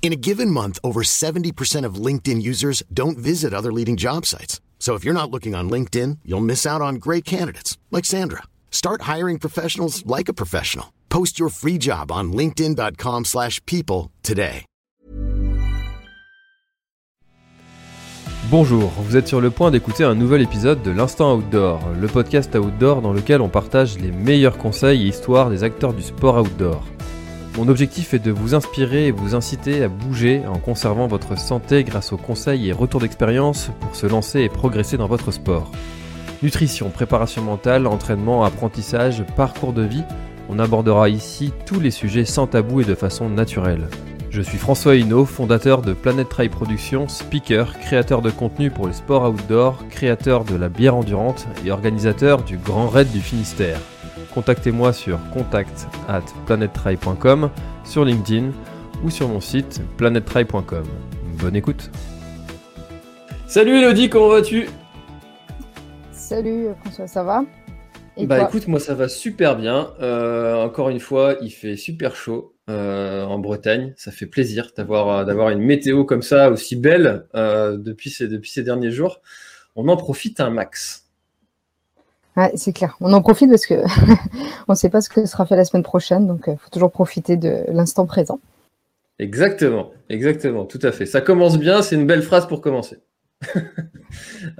In a given month, over 70% of LinkedIn users don't visit other leading job sites. So if you're not looking on LinkedIn, you'll miss out on great candidates like Sandra. Start hiring professionals like a professional. Post your free job on linkedin.com/people today. Bonjour, vous êtes sur le point d'écouter un nouvel épisode de l'Instant Outdoor, le podcast outdoor dans lequel on partage les meilleurs conseils et histoires des acteurs du sport outdoor. Mon objectif est de vous inspirer et vous inciter à bouger en conservant votre santé grâce aux conseils et retours d'expérience pour se lancer et progresser dans votre sport. Nutrition, préparation mentale, entraînement, apprentissage, parcours de vie, on abordera ici tous les sujets sans tabou et de façon naturelle. Je suis François Hinault, fondateur de Planet Trail Productions, speaker, créateur de contenu pour les sports outdoor, créateur de la bière endurante et organisateur du Grand Raid du Finistère. Contactez-moi sur contact at planettry.com, sur LinkedIn ou sur mon site planettry.com. Bonne écoute Salut Elodie, comment vas-tu? Salut François, ça va? Et Bah toi? écoute, moi ça va super bien. Euh, encore une fois, il fait super chaud euh, en Bretagne. Ça fait plaisir d'avoir euh, d'avoir une météo comme ça aussi belle euh, depuis, ces, depuis ces derniers jours. On en profite un max. Ouais, c'est clair. On en profite parce que on ne sait pas ce que sera fait la semaine prochaine, donc il faut toujours profiter de l'instant présent. Exactement, exactement, tout à fait. Ça commence bien, c'est une belle phrase pour commencer.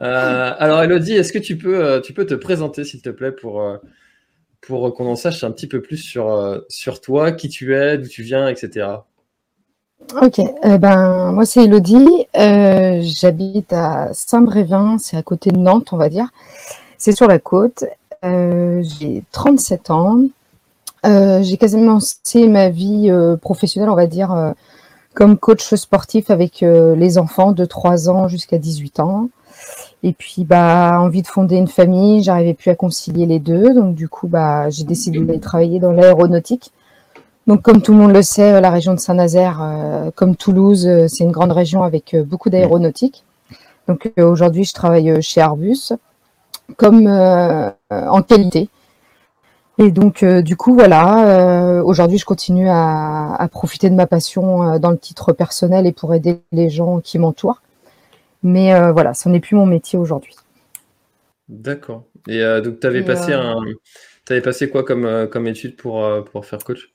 Euh, alors Elodie, est-ce que tu peux, euh, tu peux te présenter s'il te plaît pour, euh, pour qu'on en sache un petit peu plus sur, euh, sur toi, qui tu es, d'où tu viens, etc. Ok, euh, ben moi c'est Elodie, Euh, j'habite à Saint-Brévin, c'est à côté de Nantes, on va dire. C'est sur la côte. Euh, j'ai 37 ans. Euh, j'ai quasiment commencé ma vie euh, professionnelle, on va dire, comme coach sportif avec les enfants de 3 ans jusqu'à 18 ans. Et puis, bah, envie de fonder une famille, j'arrivais plus à concilier les deux. Donc, du coup, bah, j'ai décidé d'aller travailler dans l'aéronautique. Donc, comme tout le monde le sait, la région de Saint-Nazaire, comme Toulouse, c'est une grande région avec beaucoup d'aéronautique. Donc, aujourd'hui, je travaille chez Airbus comme euh, euh, en qualité. Et donc, euh, du coup, voilà, euh, aujourd'hui, je continue à, à profiter de ma passion euh, dans le titre personnel et pour aider les gens qui m'entourent. Mais voilà, ce n'est plus mon métier aujourd'hui. D'accord. Et donc, tu avais Et, passé un, t'avais passé quoi comme, comme étude pour, pour faire coach?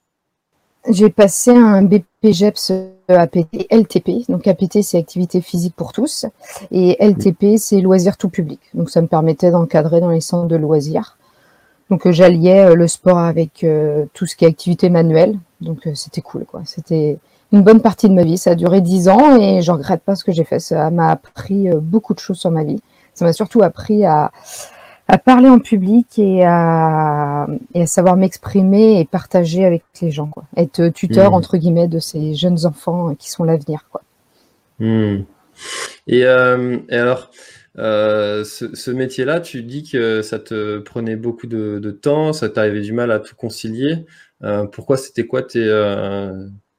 J'ai passé un BPGEPS APT LTP. Donc APT, c'est activité physique pour tous. Et LTP, c'est loisirs tout public. Donc ça me permettait d'encadrer dans les centres de loisirs. Donc euh, j'alliais euh, le sport avec euh, tout ce qui est activité manuelle. Donc c'était cool, quoi. C'était une bonne partie de ma vie. Ça a duré dix ans et je regrette pas ce que j'ai fait. Ça m'a appris beaucoup de choses sur ma vie. Ça m'a surtout appris à, à parler en public et à, et à savoir m'exprimer et partager avec les gens, quoi. Être tuteur, Mhm. entre guillemets, de ces jeunes enfants qui sont l'avenir, quoi. Hmm. Et, euh, et alors, euh, ce, ce métier-là, tu dis que ça te prenait beaucoup de, de temps, ça t'arrivait du mal à tout concilier. Euh, pourquoi c'était quoi tes,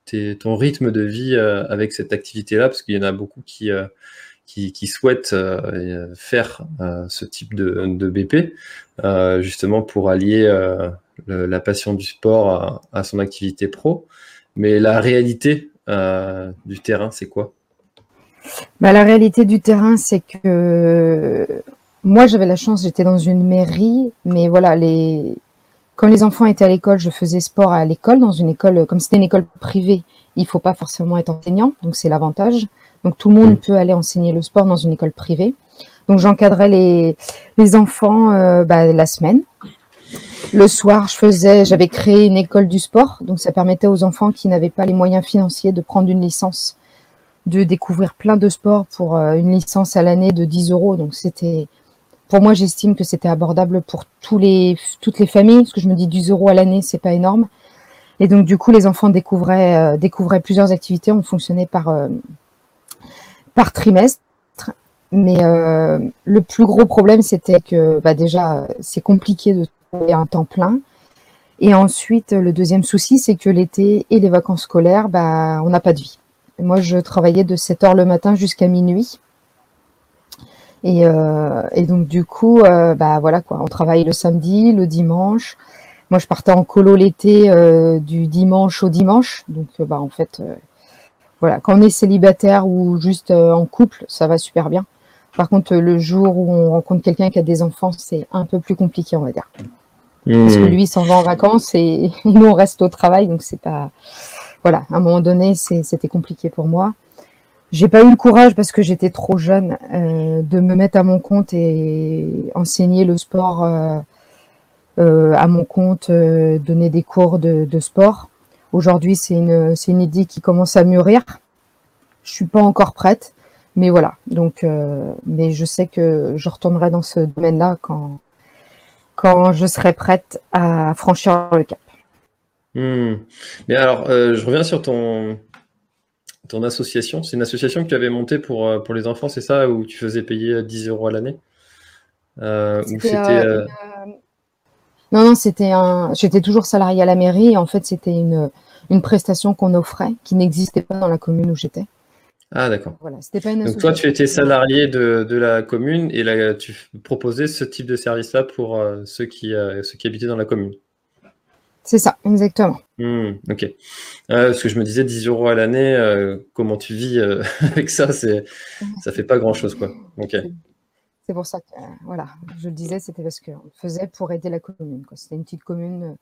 tes- ton rythme de vie avec cette activité-là? Parce qu'il y en a beaucoup qui, qui, qui souhaitent euh, faire euh, ce type de, BP, euh, justement pour allier la passion du sport à, à son activité pro. Mais la réalité du terrain, c'est quoi? Bah, la réalité du terrain, c'est que moi, j'avais la chance, j'étais dans une mairie, mais voilà, les... quand les enfants étaient à l'école, je faisais sport à l'école, dans une école, comme c'était une école privée, il faut pas forcément être enseignant, donc c'est l'avantage. Donc tout le monde Mm. peut aller enseigner le sport dans une école privée. Donc j'encadrais les, les enfants euh, bah, la semaine. Le soir, je faisais, j'avais créé une école du sport, donc ça permettait aux enfants qui n'avaient pas les moyens financiers de prendre une licence de découvrir plein de sports pour euh, une licence à l'année de 10 euros. Donc c'était, pour moi, j'estime que c'était abordable pour tous les, toutes les familles, parce que je me dis 10 euros à l'année, c'est pas énorme. Et donc, du coup, les enfants découvraient, découvraient plusieurs activités. On fonctionnait par, par trimestre. Mais le plus gros problème, c'était que bah, déjà, c'est compliqué de trouver un temps plein. Et ensuite, le deuxième souci, c'est que l'été et les vacances scolaires, bah, on n'a pas de vie. Moi, je travaillais de 7 heures le matin jusqu'à minuit. Et, euh, donc, du coup, euh, bah, voilà quoi, on travaille le samedi, le dimanche. Moi, je partais en colo l'été euh, du dimanche au dimanche. Donc, bah, en fait, voilà, quand on est célibataire ou juste en couple, ça va super bien. Par contre, le jour où on rencontre quelqu'un qui a des enfants, c'est un peu plus compliqué, on va dire. Parce que hmm. lui s'en va en vacances et nous on reste au travail, donc c'est pas. Voilà, à un moment donné, c'était compliqué pour moi. J'ai pas eu le courage parce que j'étais trop jeune euh, de me mettre à mon compte et enseigner le sport euh, euh, à mon compte, donner des cours de, de sport. Aujourd'hui, c'est une, idée qui commence à mûrir. Je suis pas encore prête, mais voilà. Donc, mais je sais que je retournerai dans ce domaine-là quand quand je serai prête à franchir le cap. Hmm. Mais alors, euh, je reviens sur ton, ton association. C'est une association que tu avais montée pour, euh, pour les enfants, c'est ça, où tu faisais payer 10 euros à l'année? Euh, Non, non, c'était un. J'étais toujours salarié à la mairie. Et en fait, c'était une, une prestation qu'on offrait, qui n'existait pas dans la commune où j'étais. Ah, d'accord. Voilà, Donc, toi, tu étais salarié de, la commune et là, tu proposais ce type de service-là pour euh, ceux, qui, euh, ceux qui habitaient dans la commune. C'est ça, exactement. Hmm, ok. Euh, parce que je me disais 10 euros à l'année, comment tu vis avec ça c'est, Ça fait pas grand-chose, quoi. Ok. C'est pour ça que, voilà, je le disais, c'était parce qu'on faisait pour aider la commune. C'était une petite commune,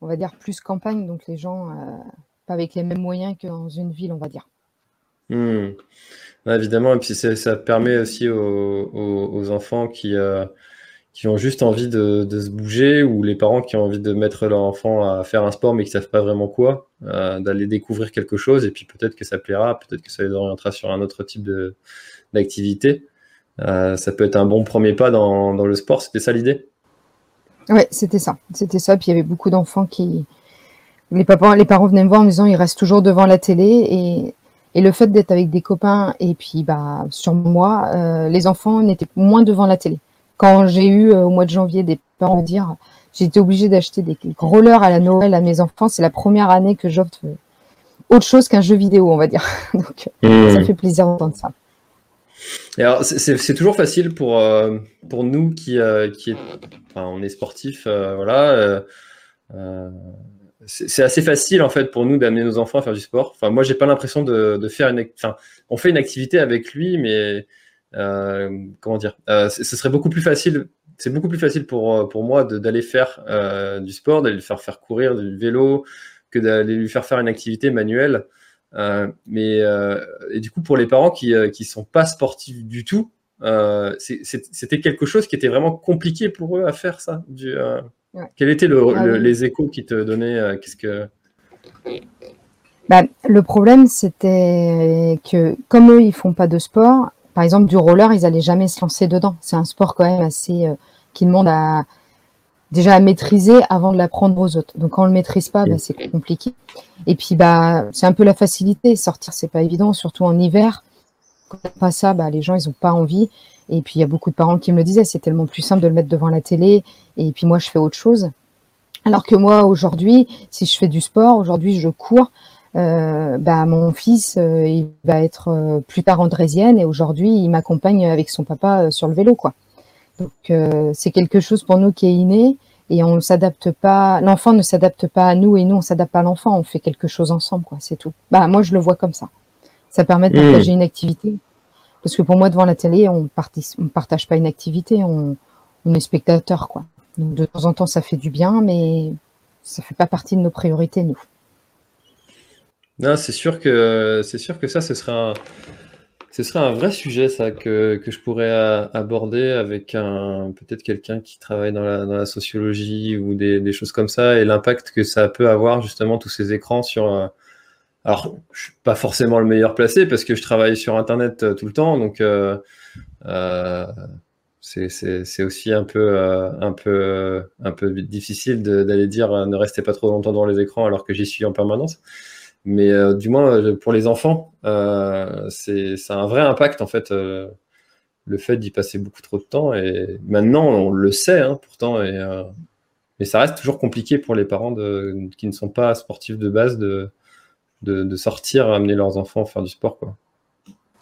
on va dire, plus campagne, donc les gens, pas avec les mêmes moyens que dans une ville, on va dire. Hmm. évidemment, et puis ça permet aussi aux, enfants qui, euh, qui ont juste envie de, se bouger ou les parents qui ont envie de mettre leur enfant à faire un sport mais qui ne savent pas vraiment quoi, euh, d'aller découvrir quelque chose et puis peut-être que ça plaira, peut-être que ça les orientera sur un autre type d'activité. Euh, ça peut être un bon premier pas dans, dans le sport, c'était ça l'idée? Oui, c'était ça. C'était ça. Puis il y avait beaucoup d'enfants qui. Les, papas, les parents venaient me voir en me disant ils restent toujours devant la télé et et le fait d'être avec des copains et puis bah sur moi, euh, les enfants n'étaient moins devant la télé. Quand j'ai eu euh, au mois de janvier des parents dire j'ai été obligée d'acheter des rollers à la Noël à mes enfants, c'est la première année que j'offre autre chose qu'un jeu vidéo, on va dire. Donc mmh. ça fait plaisir d'entendre ça. C'est toujours facile pour pour nous qui qui est, enfin, on est sportif, voilà c'est assez facile en fait pour nous d'amener nos enfants à faire du sport. Enfin, moi, j'ai pas l'impression de, faire une. Enfin, on fait une activité avec lui, mais euh, comment dire euh, Ce serait beaucoup plus facile. C'est beaucoup plus facile pour, euh, pour moi d'aller faire du sport, d'aller le faire faire courir du vélo, que d'aller lui faire faire une activité manuelle. Mais et du coup, pour les parents qui qui sont pas sportifs du tout, c'était quelque chose qui était vraiment compliqué pour eux à faire ça. Du, quels étaient ah les échos qui te donnaient euh, Qu'est-ce que bah, le problème, c'était que comme eux, ils font pas de sport, par exemple du roller, ils allaient jamais se lancer dedans. C'est un sport quand même assez euh, qui demande à déjà à maîtriser avant de l'apprendre aux autres. Donc quand on le maîtrise pas, bah, c'est compliqué. Et puis bah c'est un peu la facilité. Sortir, c'est pas évident, surtout en hiver. Quand on pas ça, bah, les gens ils ont pas envie. Et puis il y a beaucoup de parents qui me le disaient, c'est tellement plus simple de le mettre devant la télé. Et puis moi, je fais autre chose. Alors que moi, aujourd'hui, si je fais du sport, aujourd'hui, je cours. Euh, bah, mon fils, euh, il va être euh, plus tard andrésienne et aujourd'hui, il m'accompagne avec son papa sur le vélo, quoi. Donc c'est quelque chose pour nous qui est inné et on ne s'adapte pas. L'enfant ne s'adapte pas à nous et nous on s'adapte pas à l'enfant. On fait quelque chose ensemble, quoi. C'est tout. Bah moi je le vois comme ça. Ça permet de mmh. partager une activité parce que pour moi, devant la télé, on ne partage pas une activité, on, est spectateur. Quoi. Donc de temps en temps, ça fait du bien, mais ça ne fait pas partie de nos priorités, nous. Non, c'est sûr que c'est sûr que ça, ce serait un, ce serait un vrai sujet, ça, que, je pourrais aborder avec un peut-être quelqu'un qui travaille dans la, sociologie ou des, choses comme ça, et l'impact que ça peut avoir justement tous ces écrans sur, euh, alors, je suis pas forcément le meilleur placé parce que je travaille sur Internet euh, tout le temps, donc euh, euh, c'est aussi un peu, un peu, un peu difficile d'aller dire ne restez pas trop longtemps dans les écrans alors que j'y suis en permanence. Mais du moins, pour les enfants, c'est un vrai impact en fait le fait d'y passer beaucoup trop de temps. Et maintenant, on le sait hein, pourtant. Mais ça reste toujours compliqué pour les parents qui ne sont pas sportifs de base de, de, sortir, amener leurs enfants faire du sport. Quoi.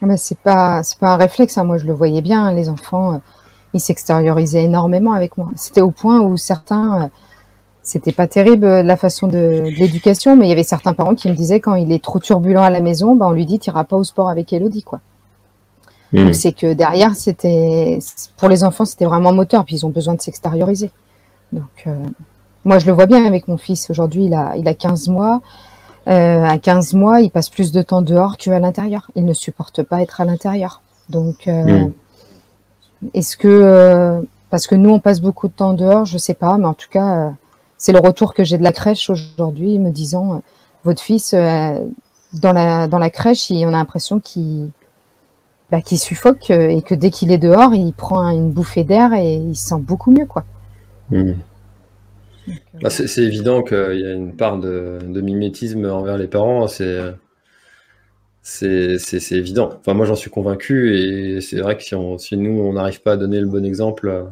Ah, mais c'est pas, pas un réflexe. Hein. Moi, je le voyais bien. Hein. Les enfants, euh, ils s'extériorisaient énormément avec moi. C'était au point où certains, euh, c'était pas terrible euh, la façon de, l'éducation, mais il y avait certains parents qui me disaient quand il est trop turbulent à la maison, ben, on lui dit, t'iras pas au sport avec Elodie, quoi. Mmh. C'est que derrière, c'était, pour les enfants, c'était vraiment moteur, puis ils ont besoin de s'extérioriser. Donc, euh, moi, je le vois bien avec mon fils. Aujourd'hui, il a, il a 15 mois. Euh, à 15 mois, il passe plus de temps dehors qu'à l'intérieur. Il ne supporte pas être à l'intérieur. Donc, euh, est-ce que, parce que nous, on passe beaucoup de temps dehors, je sais pas, mais en tout cas, c'est le retour que j'ai de la crèche aujourd'hui, me disant, votre fils, dans la, dans la crèche, on a l'impression qu'il bah, suffoque et que dès qu'il est dehors, il prend une bouffée d'air et il se sent beaucoup mieux, quoi. Hmm. Bah, c'est évident qu'il y a une part de, mimétisme envers les parents, c'est évident. Enfin, moi, j'en suis convaincu, et c'est vrai que si, nous, on n'arrive pas à donner le bon exemple euh,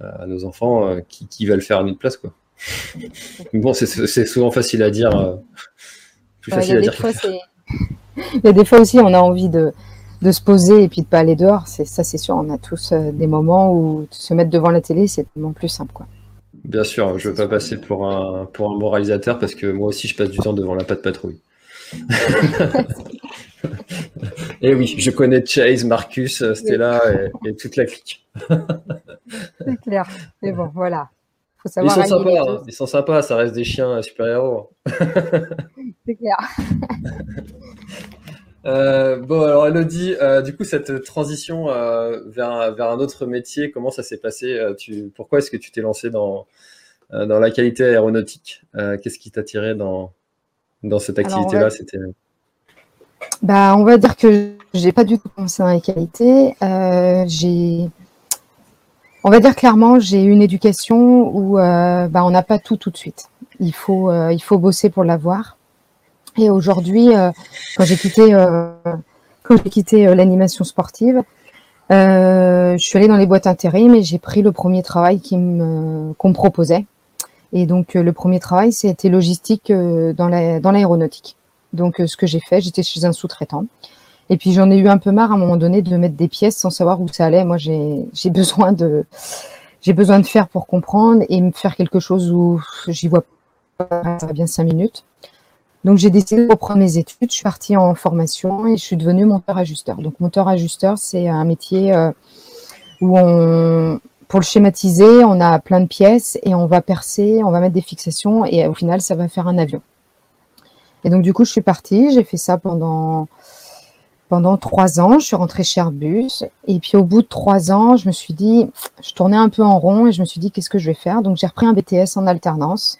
à, nos enfants, euh, qui, va le faire à notre place, quoi. Bon, c'est souvent facile à dire. Euh, plus facile à dire. il y a des fois aussi, on a envie de, de se poser et puis de pas aller dehors, c'est ça c'est sûr. On a tous euh, des moments où se mettre devant la télé, c'est tellement plus simple quoi. Bien sûr, je veux pas passer pour un pour un moralisateur parce que moi aussi je passe du temps devant la patte patrouille. et oui, je connais Chase, Marcus, Stella et, toute la clique. c'est clair. Mais bon, voilà. Ils sont sympas, hein. ils sont sympas, ça reste des chiens super-héros. c'est clair. Euh, bon, alors Elodie, euh, du coup, cette transition euh, vers, vers un autre métier, comment ça s'est passé tu, Pourquoi est-ce que tu t'es lancé dans, dans la qualité aéronautique Qu'est-ce qui t'a tiré dans, dans cette activité-là C'était bah, on va dire que j'ai pas du tout pensé dans la qualité. j'ai, on va dire clairement, j'ai une éducation où bah, on n'a pas tout tout de suite. Il faut, il faut bosser pour l'avoir. Et aujourd'hui, euh, quand j'ai quitté, euh, quand j'ai quitté euh, l'animation sportive, je suis allée dans les boîtes intérim et j'ai pris le premier travail me, qu'on me proposait. Et donc le premier travail, c'était logistique dans, la, dans l'aéronautique. Donc ce que j'ai fait, j'étais chez un sous-traitant. Et puis j'en ai eu un peu marre à un moment donné de mettre des pièces sans savoir où ça allait. Moi, j'ai, besoin de j'ai besoin de faire pour comprendre et me faire quelque chose où j'y vois pas bien cinq minutes. Donc j'ai décidé de reprendre mes études, je suis partie en formation et je suis devenue monteur-ajusteur. Donc monteur-ajusteur, c'est un métier euh, où pour le schématiser, on a plein de pièces et on va percer, on va mettre des fixations et au final, ça va faire un avion. Et donc du coup, je suis partie, j'ai fait ça pendant pendant trois ans. Je suis rentrée chez Airbus et puis au bout de trois ans, je me suis dit, je tournais un peu en rond et je me suis dit, qu'est-ce que je vais faire? Donc j'ai repris un BTS en alternance.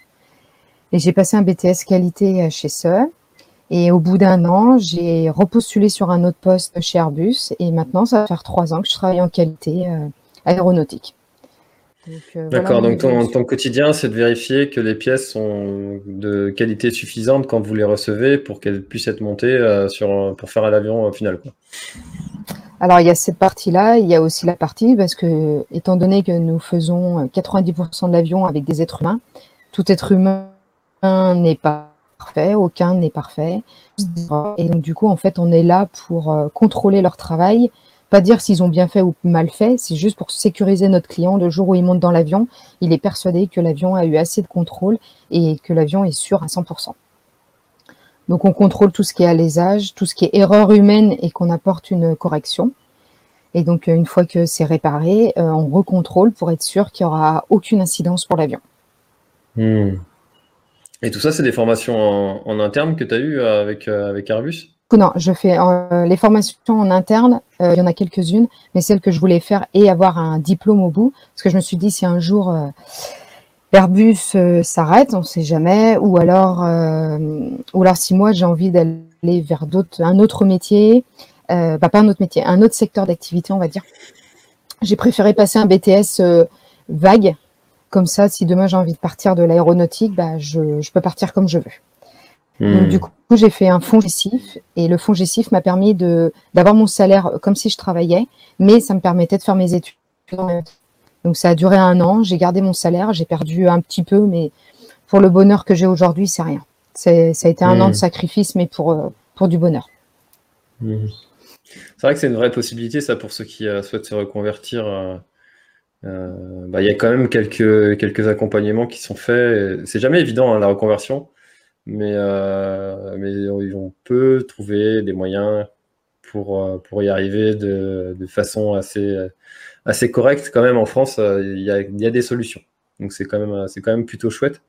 Et j'ai passé un BTS qualité euh, chez SE. Et au bout d'un an, j'ai repostulé sur un autre poste chez Airbus. Et maintenant, ça va faire trois ans que je travaille en qualité euh. Euh, D'accord, donc ton, quotidien, c'est de vérifier que les pièces sont de qualité suffisante quand vous les recevez pour qu'elles puissent être montées sur, pour faire l'avion final. Quoi. Alors, il y a cette partie-là, il y a aussi la partie, parce que, étant donné que nous faisons 90% de l'avion avec des êtres humains, tout être humain n'est pas parfait, aucun n'est parfait. Et donc du coup, en fait, on est là pour euh, contrôler leur travail, pas dire s'ils ont bien fait ou mal fait, c'est juste pour sécuriser notre client. Le jour où il monte dans l'avion, il est persuadé que l'avion a eu assez de contrôle et que l'avion est sûr à 100%. Donc on contrôle tout ce qui est alésage, tout ce qui est erreur humaine et qu'on apporte une correction. Et donc une fois que c'est réparé, euh, on recontrôle pour être sûr qu'il n'y aura aucune incidence pour l'avion. Hmm. Et tout ça, c'est des formations en, interne que tu as eues avec, euh, avec Airbus? Non, je fais euh, les formations en interne, euh, il y en a quelques-unes, mais celles que je voulais faire et avoir un diplôme au bout, parce que je me suis dit, si un jour Airbus s'arrête, on ne sait jamais, ou alors, ou alors si moi j'ai envie d'aller vers d'autres, un autre métier, bah, pas un autre métier, un autre secteur d'activité, on va dire, j'ai préféré passer un BTS vague. Comme ça, si demain j'ai envie de partir de l'aéronautique, bah, je, peux partir comme je veux. Donc, du hmm. coup, j'ai fait un fonds gessif et le fonds gessif m'a permis de d'avoir mon salaire comme si je travaillais, mais ça me permettait de faire mes études. Donc, ça a duré un an. J'ai gardé mon salaire, j'ai perdu un petit peu, mais pour le bonheur que j'ai aujourd'hui, c'est rien. Ça a été un an de hmm. sacrifice, mais pour, euh, pour du bonheur. Hmm. C'est vrai que c'est une vraie possibilité, ça, pour ceux qui euh, souhaitent se reconvertir. Euh, bah, il y a quand même quelques, quelques accompagnements qui sont faits. C'est jamais évident, hein, la reconversion. Mais, euh, mais on peut trouver des moyens pour, euh, pour y arriver de, de façon assez, assez correcte. Quand même, en France, euh, il y a, des solutions. Donc, c'est quand, même, quand même plutôt chouette.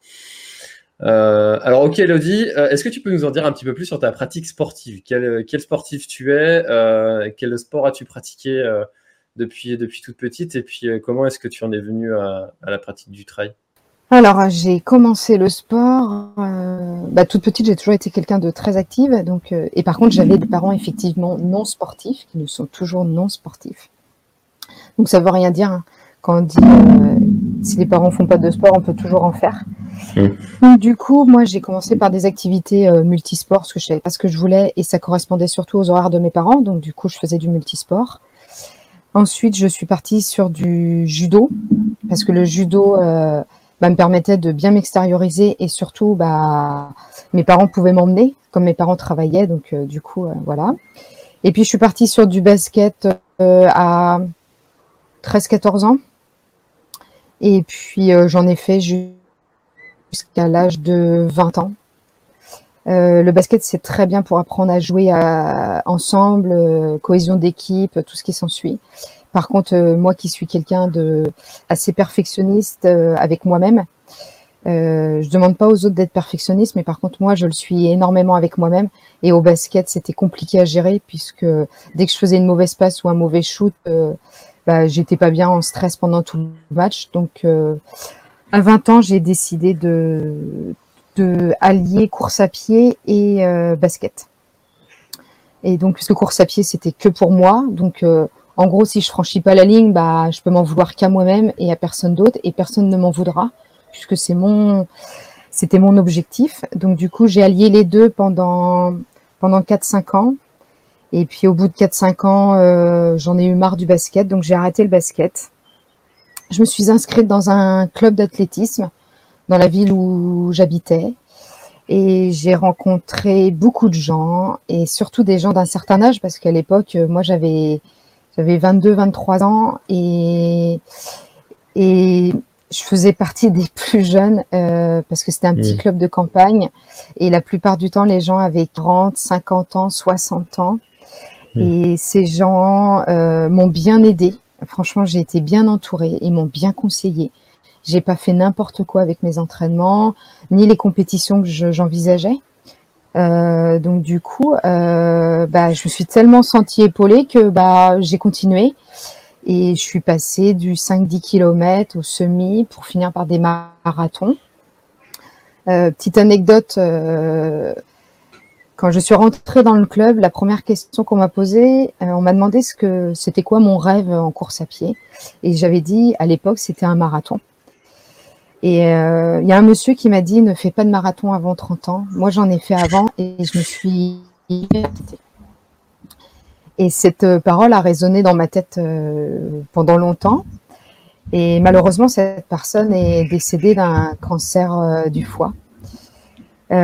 Euh, alors, ok, Elodie, est-ce que tu peux nous en dire un petit peu plus sur ta pratique sportive? Quel, quel sportif tu es Quel sport as-tu pratiqué depuis, depuis toute petite? Et puis, comment est-ce que tu en es venu à la pratique du trail? Alors, j'ai commencé le sport. Euh, bah, toute petite, j'ai toujours été quelqu'un de très active. Donc, euh, et par contre, j'avais des parents effectivement non sportifs, qui ne sont toujours non sportifs. Donc, ça veut rien dire hein. quand on dit euh, si les parents font pas de sport, on peut toujours en faire. Mmh. Donc, du coup, moi, j'ai commencé par des activités multisports, parce que je savais pas ce que je voulais, et ça correspondait surtout aux horaires de mes parents. Donc, du coup, je faisais du multisport. Ensuite, je suis partie sur du judo, parce que le judo bah, me permettait de bien m'extérioriser et surtout, bah, mes parents pouvaient m'emmener, comme mes parents travaillaient, donc euh, du coup, euh, voilà. Et puis, je suis partie sur du basket euh, à 13-14 ans. Et puis, j'en ai fait jusqu'à l'âge de 20 ans. le basket, c'est très bien pour apprendre à jouer ensemble, cohésion d'équipe, tout ce qui s'ensuit. Par contre, euh, moi qui suis quelqu'un de assez perfectionniste euh, avec moi-même, euh, je demande pas aux autres d'être perfectionniste, mais par contre moi je le suis énormément avec moi-même. Et au basket, c'était compliqué à gérer puisque dès que je faisais une mauvaise passe ou un mauvais shoot, euh, bah, j'étais pas bien en stress pendant tout le match. Donc à 20 ans, j'ai décidé de, de allier course à pied et basket. Et donc puisque course à pied c'était que pour moi, donc en gros, si je franchis pas la ligne, bah, je peux m'en vouloir qu'à moi-même et à personne d'autre, et personne ne m'en voudra, puisque c'est mon, c'était mon objectif. Donc du coup, j'ai allié les deux pendant pendant 4-5 ans. Et puis au bout de 4-5 ans, euh, j'en ai eu marre du basket, donc j'ai arrêté le basket. Je me suis inscrite dans un club d'athlétisme dans la ville où j'habitais. Et j'ai rencontré beaucoup de gens, et surtout des gens d'un certain âge, parce qu'à l'époque, moi j'avais j'avais 22, 23 ans et, et je faisais partie des plus jeunes euh, parce que c'était un petit mmh. club de campagne et la plupart du temps les gens avaient 40, 50 ans, 60 ans mmh. et ces gens euh, m'ont bien aidé. Franchement, j'ai été bien entourée et m'ont bien conseillé. J'ai pas fait n'importe quoi avec mes entraînements ni les compétitions que j'envisageais. Euh, donc du coup, euh, bah, je me suis tellement sentie épaulée que bah, j'ai continué et je suis passée du 5-10 km au semi pour finir par des marathons. Euh, petite anecdote, quand je suis rentrée dans le club, la première question qu'on m'a posée, on m'a demandé ce que c'était quoi mon rêve en course à pied et j'avais dit à l'époque c'était un marathon. Et euh, il y a un monsieur qui m'a dit ne fais pas de marathon avant 30 ans. Moi, j'en ai fait avant et je me suis et cette euh, parole a résonné dans ma tête euh, pendant longtemps. Et malheureusement, cette personne est décédée d'un cancer du foie. et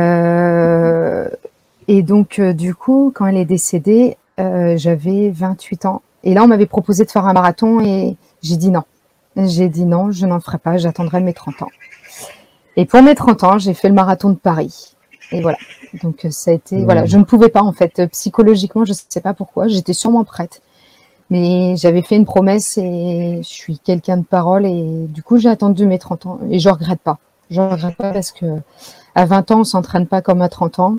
donc, du coup, quand elle est décédée, j'avais 28 ans. Et là, on m'avait proposé de faire un marathon et j'ai dit non. J'ai dit non, je n'en ferai pas, j'attendrai mes 30 ans. Et pour mes 30 ans, j'ai fait le marathon de Paris. Et voilà. Donc euh, ça a été, voilà, je ne pouvais pas en fait psychologiquement, je ne sais pas pourquoi, j'étais sûrement prête, mais j'avais fait une promesse et je suis quelqu'un de parole et du coup j'ai attendu mes 30 ans et je regrette pas. Je regrette pas parce que à 20 ans on s'entraîne pas comme à 30 ans,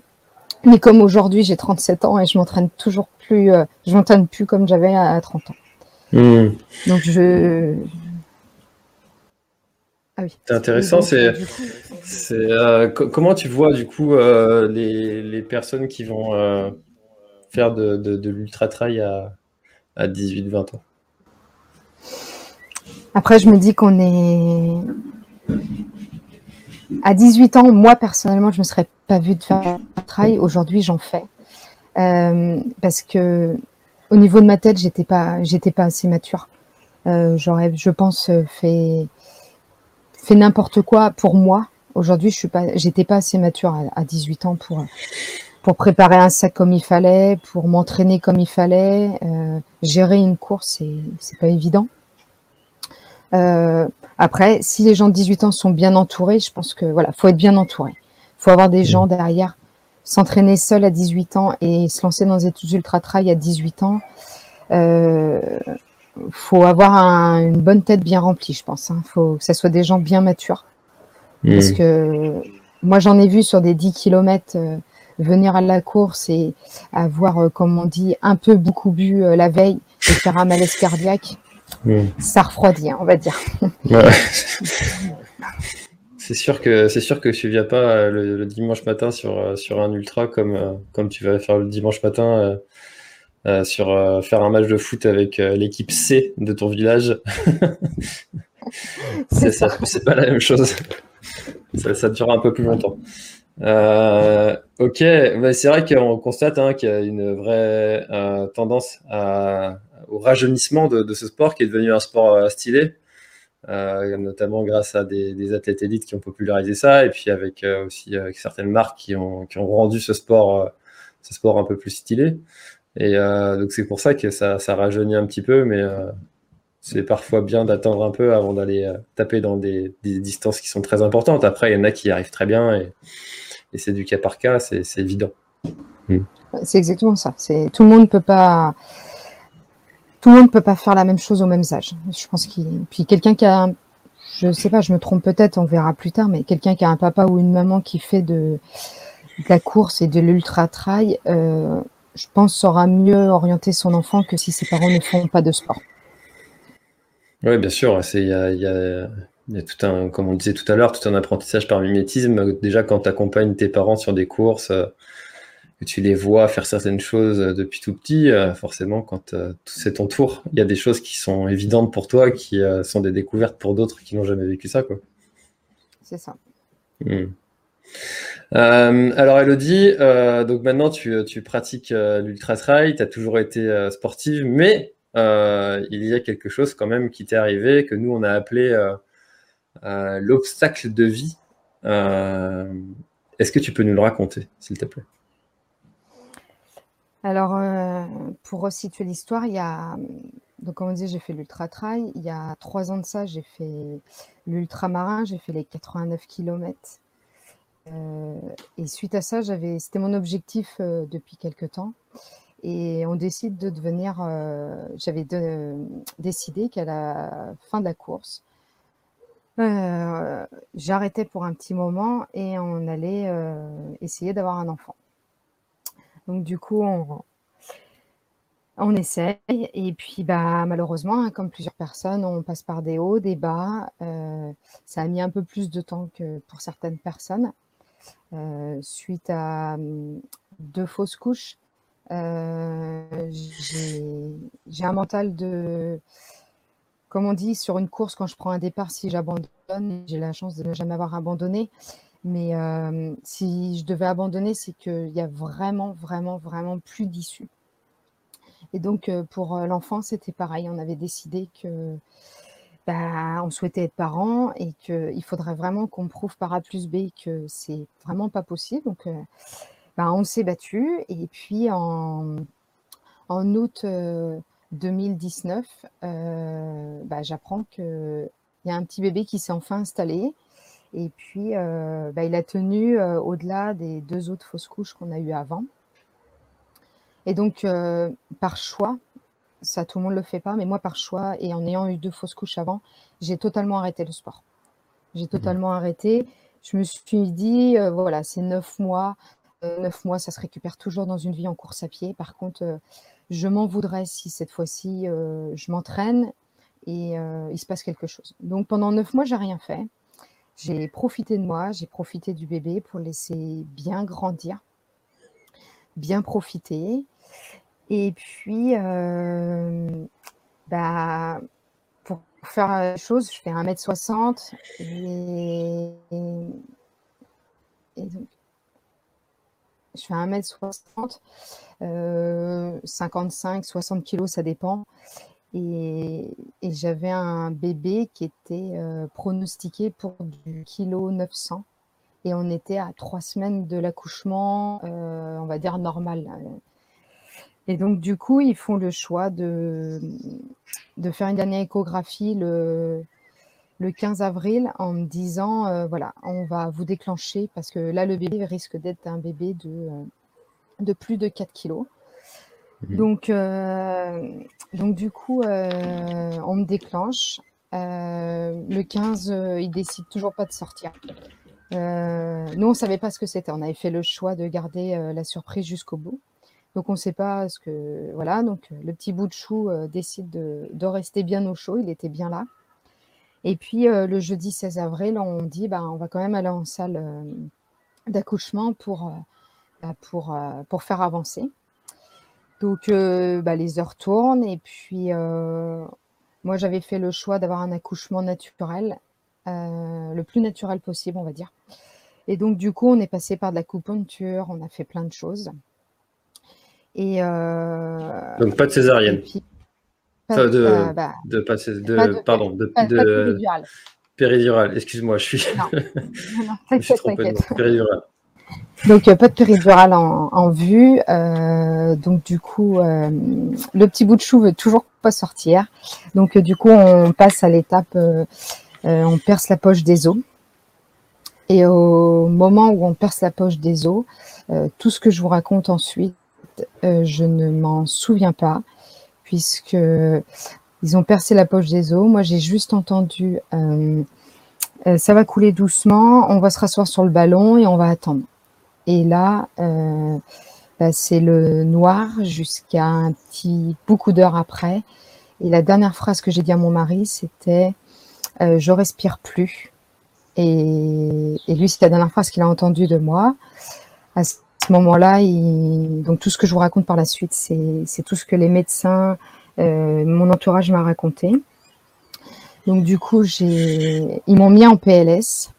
mais comme aujourd'hui j'ai 37 ans et je m'entraîne toujours plus, euh, je m'entraîne plus comme j'avais à, 30 ans. Mmh. Donc je ah c'est intéressant, c'est euh, comment tu vois du coup euh, les, personnes qui vont euh, faire de, l'ultra trail à, 18-20 ans? Après, je me dis qu'on est à 18 ans, moi personnellement, je ne me serais pas vue de faire un travail. Aujourd'hui, j'en fais. Euh, parce que au niveau de ma tête, j'étais pas, j'étais pas assez mature. Euh, j'aurais, je pense, fait, n'importe quoi pour moi. Aujourd'hui, je suis pas, j'étais pas assez mature à, 18 ans pour, pour préparer un sac comme il fallait, pour m'entraîner comme il fallait. Euh, gérer une course, c'est, c'est pas évident. Euh, après, si les gens de 18 ans sont bien entourés, je pense que voilà, faut être bien entouré. Faut avoir des gens derrière. S'entraîner seul à 18 ans et se lancer dans des études ultra trail à 18 ans, euh, faut avoir une bonne tête bien remplie, je pense. Hein. Faut que ce soit des gens bien matures. Parce que moi, j'en ai vu sur des 10 km euh, venir à la course et avoir, euh, comme on dit, un peu beaucoup bu euh, la veille et faire un malaise cardiaque. Ça refroidit, hein, on va dire. c'est sûr que c'est sûr que tu viens pas le, dimanche matin sur, sur un ultra comme, comme tu vas faire le dimanche matin sur faire un match de foot avec l'équipe C de ton village. c'est ça, c'est pas la même chose ça, ça dure un peu plus longtemps. Euh, ok, bah, c'est vrai qu'on constate hein, qu'il y a une vraie euh, tendance à, au rajeunissement de, de, ce sport qui est devenu un sport euh, stylé, euh, notamment grâce à des, des, athlètes élites qui ont popularisé ça, et puis avec euh, aussi avec certaines marques qui ont, qui ont rendu ce sport, ce sport un peu plus stylé. Et donc c'est pour ça que ça, ça rajeunit un petit peu, mais c'est parfois bien d'attendre un peu avant d'aller euh, taper dans des, distances qui sont très importantes. Après, il y en a qui y arrivent très bien et, c'est du cas par cas, c'est évident. Hmm. C'est exactement ça. C'est tout le monde peut pas, tout le monde peut pas faire la même chose au même âge. Je pense qu'il, puis quelqu'un qui a, je sais pas, je me trompe peut-être, on verra plus tard, mais quelqu'un qui a un papa ou une maman qui fait de, la course et de l'ultra trail, euh, je pense saura mieux orienter son enfant que si ses parents ne font pas de sport. Oui, bien sûr. Il y a, y, a, y a, tout un, comme on le disait tout à l'heure, tout un apprentissage par mimétisme. Déjà, quand tu accompagnes tes parents sur des courses, euh, que tu les vois faire certaines choses euh, depuis tout petit, euh, forcément, quand c'est ton tour, il y a des choses qui sont évidentes pour toi, qui sont des découvertes pour d'autres qui n'ont jamais vécu ça. C'est ça. Hmm. alors Elodie, donc maintenant tu, pratiques l'ultra trail, tu as toujours été sportive, mais euh, il y a quelque chose quand même qui t'est arrivé que nous on a appelé euh, euh, l'obstacle de vie. Est-ce que tu peux nous le raconter, s'il te plaît? Alors, pour resituer l'histoire, il y a, comme on dit, j'ai fait l'ultra trail. Il y a trois ans de ça, j'ai fait l'ultramarin, j'ai fait les 89 km. Et suite à ça, c'était mon objectif depuis quelques temps. Et on décide de devenir. Euh, j'avais décidé qu'à la fin de la course, euh, j'arrêtais pour un petit moment et on allait euh, essayer d'avoir un enfant. Donc du coup, on, on essaye et puis bah malheureusement, hein, comme plusieurs personnes, on passe par des hauts, des bas. ça a mis un peu plus de temps que pour certaines personnes. Suite à hum, deux fausses couches, euh, j'ai un mental de, comme on dit, sur une course, quand je prends un départ, si j'abandonne, j'ai la chance de ne jamais avoir abandonné. Mais euh, si je devais abandonner, c'est qu'il y a vraiment, vraiment, vraiment plus d'issue. Et donc, euh, pour l'enfant, c'était pareil. On avait décidé que bah, on souhaitait être parents et qu'il faudrait vraiment qu'on prouve par A plus B que c'est vraiment pas possible. Donc, ben, on s'est battu et puis en, août 2019, euh, euh, bah, j'apprends qu'il y a un petit bébé qui s'est enfin installé. Et puis, euh, bah, il a tenu au-delà des deux autres fausses couches qu'on a eues avant. Et donc, par choix, ça tout le monde ne le fait pas, mais moi par choix, et en ayant eu deux fausses couches avant, j'ai totalement arrêté le sport. J'ai mmh totalement arrêté. Je me suis dit, voilà, c'est neuf mois, neuf mois, ça se récupère toujours dans une vie en course à pied. Par contre, euh, je m'en voudrais si cette fois-ci euh, je m'entraîne et euh, il se passe quelque chose. Donc pendant neuf mois, j'ai rien fait. J'ai profité de moi, j'ai profité du bébé pour laisser bien grandir, bien profiter. Et puis, bah, pour faire la chose, je fais 1m60 et, donc, je fais 1m60, euh, 55, 60 kg, ça dépend. Et, j'avais un bébé qui était pronostiqué pour du kilo 900. Et on était à trois semaines de l'accouchement, on va dire normal. Et donc, du coup, ils font le choix de, de faire une dernière échographie le, le 15 avril en me disant euh, voilà, on va vous déclencher parce que là, le bébé risque d'être un bébé de, euh, de plus de 4 kilos. Mhm. Donc, euh, donc, du coup, euh, on me déclenche. Le 15, euh, il décide toujours pas de sortir. Nous, on ne savait pas ce que c'était. On avait fait le choix de garder la surprise jusqu'au bout. Donc, on ne sait pas ce que. Voilà, donc euh, le petit bout de chou euh, décide de, rester bien au chaud. Il était bien là. Et puis, euh, le jeudi 16 avril, on dit bah, on va quand même aller en salle d'accouchement pour, bah, pour, faire avancer. Donc, bah, les heures tournent. Et puis, moi, j'avais fait le choix d'avoir un accouchement naturel, le plus naturel possible, on va dire. Et donc, du coup, on est passé par de l'acupuncture, on a fait plein de choses. Et, euh, Donc pas de césarienne, puis, Enfin, pas, de, euh, bah, de, pas de, cés- de- pas de, pardon, de, pas, péridurale. péridurale. Excuse-moi, je suis, Non, non, je me suis t'inquiète, trompé de t'inquiète. mot. Péridurale. Donc, euh, pas de péridurale en, en vue. Euh, donc, du coup, le petit bout de chou veut toujours pas sortir. Donc, du coup, on passe à l'étape, on perce la poche des os. Et au moment où on perce la poche des os, tout ce que je vous raconte ensuite, euh, je ne m'en souviens pas, puisque ils ont percé la poche des os. Moi, j'ai juste entendu, euh, euh, ça va couler doucement, on va se rasseoir sur le ballon et on va attendre. Et là, bah, c'est le noir jusqu'à un petit beaucoup d'heures après. Et la dernière phrase que j'ai dit à mon mari, c'était Je respire plus. Et, lui, c'est la dernière phrase qu'il a entendue de moi. Moment-là, il... donc tout ce que je vous raconte par la suite, c'est tout ce que les médecins, euh, mon entourage m'a raconté. Donc du coup, ils m'ont mis en PLS.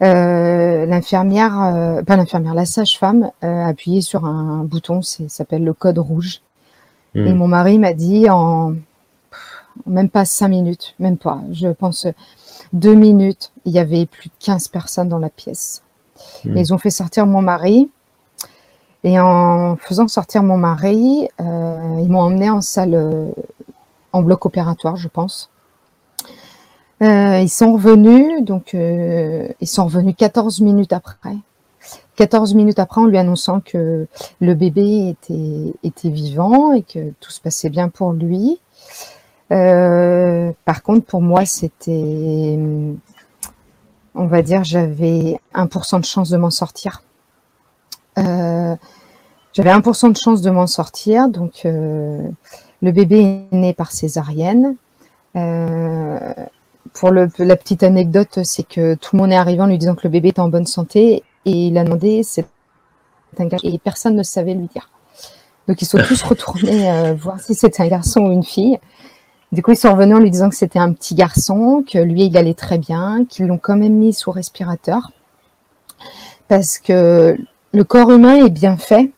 Euh, l'infirmière, euh, pas l'infirmière, la sage-femme a appuyé sur un bouton, ça s'appelle le code rouge. Hmm. Et mon mari m'a dit en même pas cinq minutes, même pas, je pense deux minutes, il y avait plus de 15 personnes dans la pièce. Hmm. Ils ont fait sortir mon mari. Et en faisant sortir mon mari, euh, ils m'ont emmené en salle, euh, en bloc opératoire, je pense. Euh, ils sont revenus, donc ils sont revenus 14 minutes après. 14 minutes après, en lui annonçant que le bébé était, était vivant et que tout se passait bien pour lui. Par contre, pour moi, c'était, on va dire, j'avais 1% de chance de m'en sortir. Euh, j'avais 1% de chance de m'en sortir, donc euh, le bébé est né par césarienne. Euh, pour la petite anecdote, c'est que tout le monde est arrivé en lui disant que le bébé était en bonne santé et il a demandé c'est un garçon et personne ne savait lui dire. Donc ils sont tous retournés voir si c'était un garçon ou une fille. Du coup, ils sont revenus en lui disant que c'était un petit garçon, que lui, il allait très bien, qu'ils l'ont quand même mis sous respirateur. Parce que le corps humain est bien fait.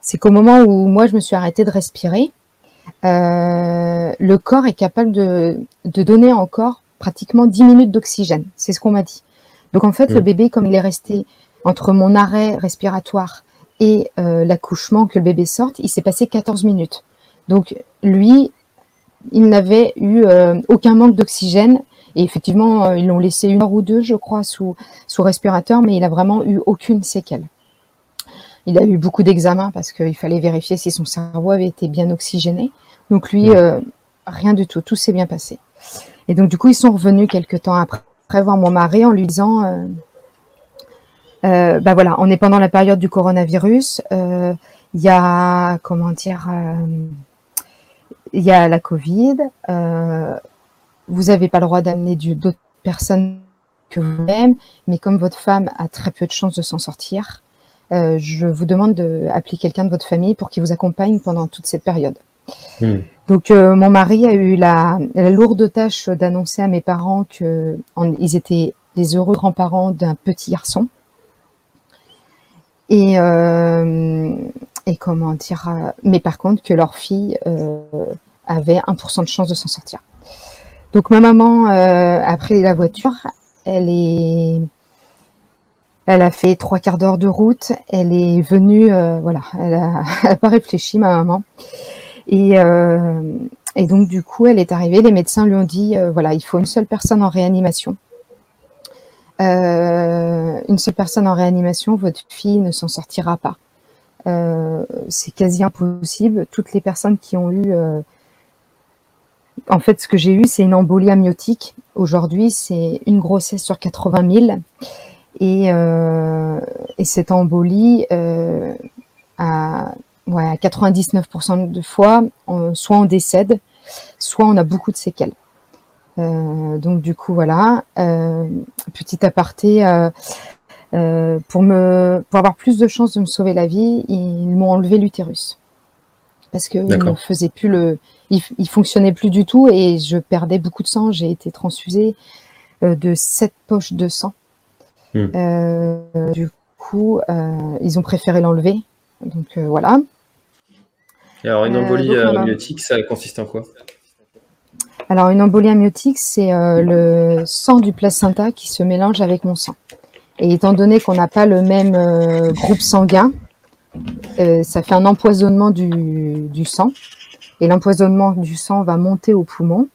C'est qu'au moment où moi, je me suis arrêtée de respirer, euh, le corps est capable de, de donner encore pratiquement 10 minutes d'oxygène. C'est ce qu'on m'a dit. Donc en fait, Mm. le bébé, comme il est resté entre mon arrêt respiratoire et euh, l'accouchement, que le bébé sorte, il s'est passé 14 minutes. Donc lui, il n'avait eu euh, aucun manque d'oxygène. Et effectivement, euh, ils l'ont laissé une heure ou deux, je crois, sous, sous respirateur, mais il a vraiment eu aucune séquelle. Il a eu beaucoup d'examens parce qu'il fallait vérifier si son cerveau avait été bien oxygéné. Donc lui, euh, rien du tout, tout s'est bien passé. Et donc du coup, ils sont revenus quelques temps après, après voir mon mari en lui disant, euh, euh, bah voilà, on est pendant la période du coronavirus. Il y a, comment dire, il y a la Covid. euh, vous n'avez pas le droit d'amener d'autres personnes que vous-même, mais comme votre femme a très peu de chances de s'en sortir, euh, je vous demande d'appeler quelqu'un de votre famille pour qu'il vous accompagne pendant toute cette période. Hmm. Donc euh, mon mari a eu la, la lourde tâche d'annoncer à mes parents que en- ils étaient les heureux grands-parents d'un petit garçon. Et, euh, et comment dire, euh, mais par contre que leur fille euh, avait 1% de chance de s'en sortir. Donc ma maman euh, a pris la voiture, elle est, elle a fait trois quarts d'heure de route, elle est venue, voilà, elle a, elle a pas réfléchi ma maman. Et, donc du coup elle est arrivée, les médecins lui ont dit, voilà, il faut une seule personne en réanimation. Une seule personne en réanimation, votre fille ne s'en sortira pas. Euh, c'est quasi impossible. Toutes les personnes qui ont eu, euh, en fait, ce que j'ai eu, c'est une embolie amniotique. Aujourd'hui, c'est une grossesse sur 80 000. Et, euh, et cette embolie, à, ouais, à 99% de fois, soit on décède, soit on a beaucoup de séquelles. Donc du coup voilà, petit aparté, euh, pour me pour avoir plus de chances de me sauver la vie, ils m'ont enlevé l'utérus parce D'accord. ne faisait plus le, il, il fonctionnait plus du tout et je perdais beaucoup de sang. J'ai été transfusée euh, de sept poches de sang. Hmm. Euh, du coup, ils ont préféré l'enlever. Donc voilà. Et alors, une embolie donc, amniotique, ça consiste en quoi? Alors, une embolie amniotique, c'est le sang du placenta qui se mélange avec mon sang. Et étant donné qu'on n'a pas le même euh, groupe sanguin, euh, ça fait un empoisonnement du, sang. Et l'empoisonnement du sang va monter au poumon,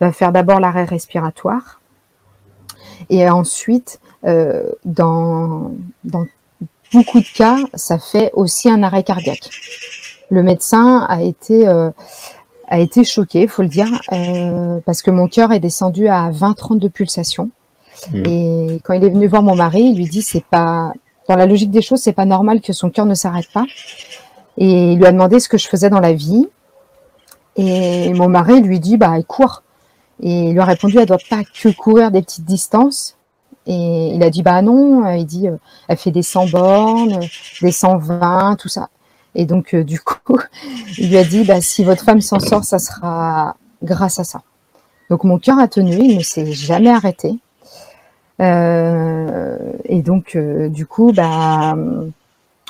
va faire d'abord l'arrêt respiratoire. Et ensuite, euh, dans, beaucoup de cas, ça fait aussi un arrêt cardiaque. Le médecin a été... a été choqué, faut le dire, parce que mon cœur est descendu à 20-30 de pulsations. Mhm. Et quand il est venu voir mon mari, il lui dit c'est pas dans la logique des choses, c'est pas normal que son cœur ne s'arrête pas. Et il lui a demandé ce que je faisais dans la vie. Et mon mari lui dit bah elle court. Et il lui a répondu elle doit pas que courir des petites distances. Et il a dit bah non, il dit euh, elle fait des 100 bornes, des 120, tout ça. Et donc euh, du coup, il lui a dit bah, si votre femme s'en sort, ça sera grâce à ça. Donc mon cœur a tenu, il ne s'est jamais arrêté. Euh, et donc euh, du coup, bah,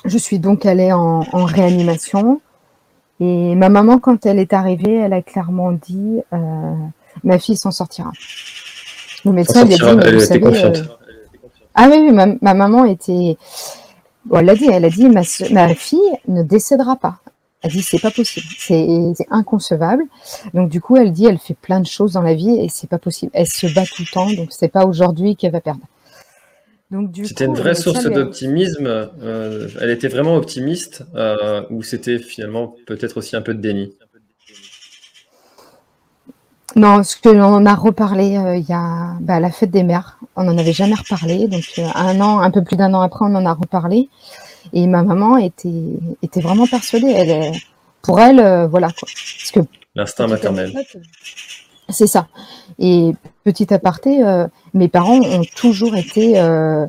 je suis donc allée en, en réanimation. Et ma maman, quand elle est arrivée, elle a clairement dit euh, ma fille s'en sortira. Le médecin lui a dit, mais vous savez, ah oui, oui, ma, ma maman était. Bon, elle l'a dit, elle a dit ma, ma fille ne décédera pas. Elle dit c'est pas possible, c'est inconcevable. Donc du coup, elle dit elle fait plein de choses dans la vie et c'est pas possible. Elle se bat tout le temps, donc c'est pas aujourd'hui qu'elle va perdre. Donc du C'était une vraie médecin source d'optimisme. euh, elle était vraiment optimiste euh, ou c'était finalement peut-être aussi un peu de déni? Non, ce que en a reparlé euh, il y a bah, à la fête des mères. On n'en avait jamais reparlé. Donc euh, un an, un peu plus d'un an après, on en a reparlé. Et ma maman était était vraiment persuadée. Elle, est- pour elle, euh, voilà quoi. Parce que L'instinct maternel. C'est ça. Et petit aparté, euh, mes parents ont toujours été euh,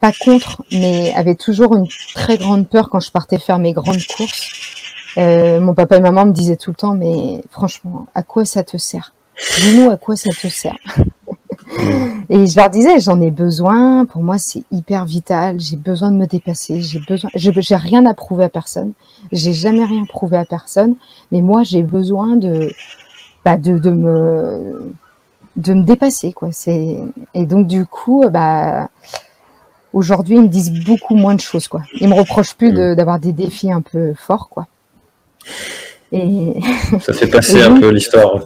pas contre, mais avaient toujours une très grande peur quand je partais faire mes grandes courses. Euh, mon papa et maman me disaient tout le temps, mais franchement, à quoi ça te sert? Dis-nous à quoi ça te sert? Et je leur disais, j'en ai besoin. Pour moi, c'est hyper vital. J'ai besoin de me dépasser. J'ai besoin. Je j'ai rien à prouver à personne. J'ai jamais rien prouvé à personne. Mais moi, j'ai besoin de, bah, de, de me, de me dépasser, quoi. C'est et donc du coup, bah, aujourd'hui, ils me disent beaucoup moins de choses, quoi. Ils me reprochent plus de- d'avoir des défis un peu forts, quoi. Et Ça fait passer un peu l'histoire.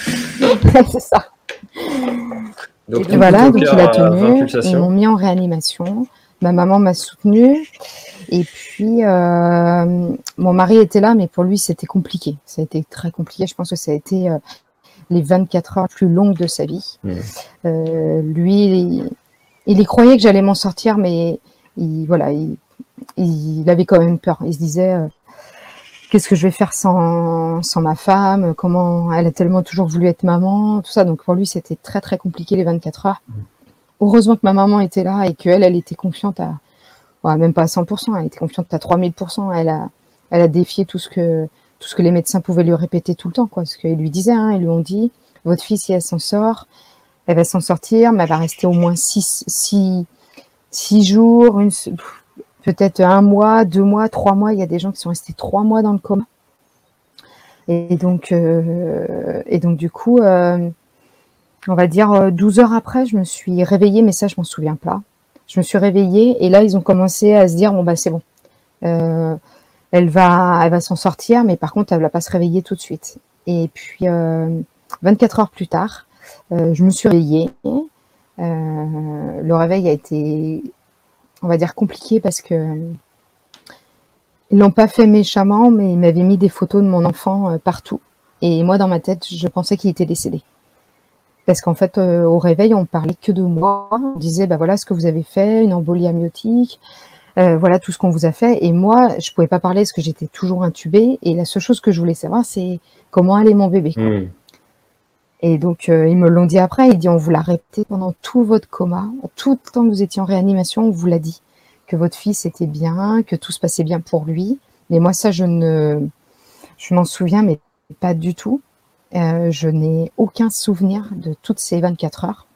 c'est ça. Donc, Et voilà, donc il a à 20 tenu. Ils m'ont mis en réanimation. Ma maman m'a soutenue. Et puis, euh, mon mari était là, mais pour lui, c'était compliqué. Ça a été très compliqué. Je pense que ça a été euh, les 24 heures plus longues de sa vie. Mhm. Euh, lui, il, il y croyait que j'allais m'en sortir, mais il, voilà, il, il avait quand même peur. Il se disait, euh, qu'est-ce que je vais faire sans, sans ma femme Comment elle a tellement toujours voulu être maman, tout ça. Donc pour lui, c'était très très compliqué les 24 heures. Heureusement que ma maman était là et qu'elle, elle était confiante à, ouais, même pas à 100%, elle était confiante à 3000%. Elle a, elle a défié tout ce que tout ce que les médecins pouvaient lui répéter tout le temps, quoi. Parce qu'ils lui disaient, hein, ils lui ont dit, votre fille, si elle s'en sort, elle va s'en sortir, mais elle va rester au moins six, six, six jours, une, peut-être un mois, deux mois, trois mois. Il y a des gens qui sont restés trois mois dans le coma. Et donc, euh, et donc du coup, euh, on va dire 12 heures après, je me suis réveillée, mais ça, je m'en souviens pas. Je me suis réveillée et là, ils ont commencé à se dire, bon, bah, c'est bon. Euh, elle va, elle va s'en sortir, mais par contre, elle va pas se réveiller tout de suite. Et puis, 24 heures plus tard, je me suis réveillée. le réveil a été, on va dire, compliqué parce que ils l'ont pas fait méchamment, mais ils m'avaient mis des photos de mon enfant euh, partout. Et moi, dans ma tête, je pensais qu'il était décédé. Parce qu'en fait, euh, au réveil, on parlait que de moi. On disait, bah voilà ce que vous avez fait, une embolie amniotique, euh, voilà tout ce qu'on vous a fait. Et moi, je pouvais pas parler parce que j'étais toujours intubée. Et la seule chose que je voulais savoir, c'est comment allait mon bébé. Hmm. Et donc, ils me l'ont dit après. Ils dit, on vous l'a répété pendant tout votre coma, tout le temps que vous étiez en réanimation, on vous l'a dit que votre fils était bien, que tout se passait bien pour lui. Mais moi, ça, je ne, je m'en souviens, mais pas du tout. Euh, je n'ai aucun souvenir de toutes ces 24 heures.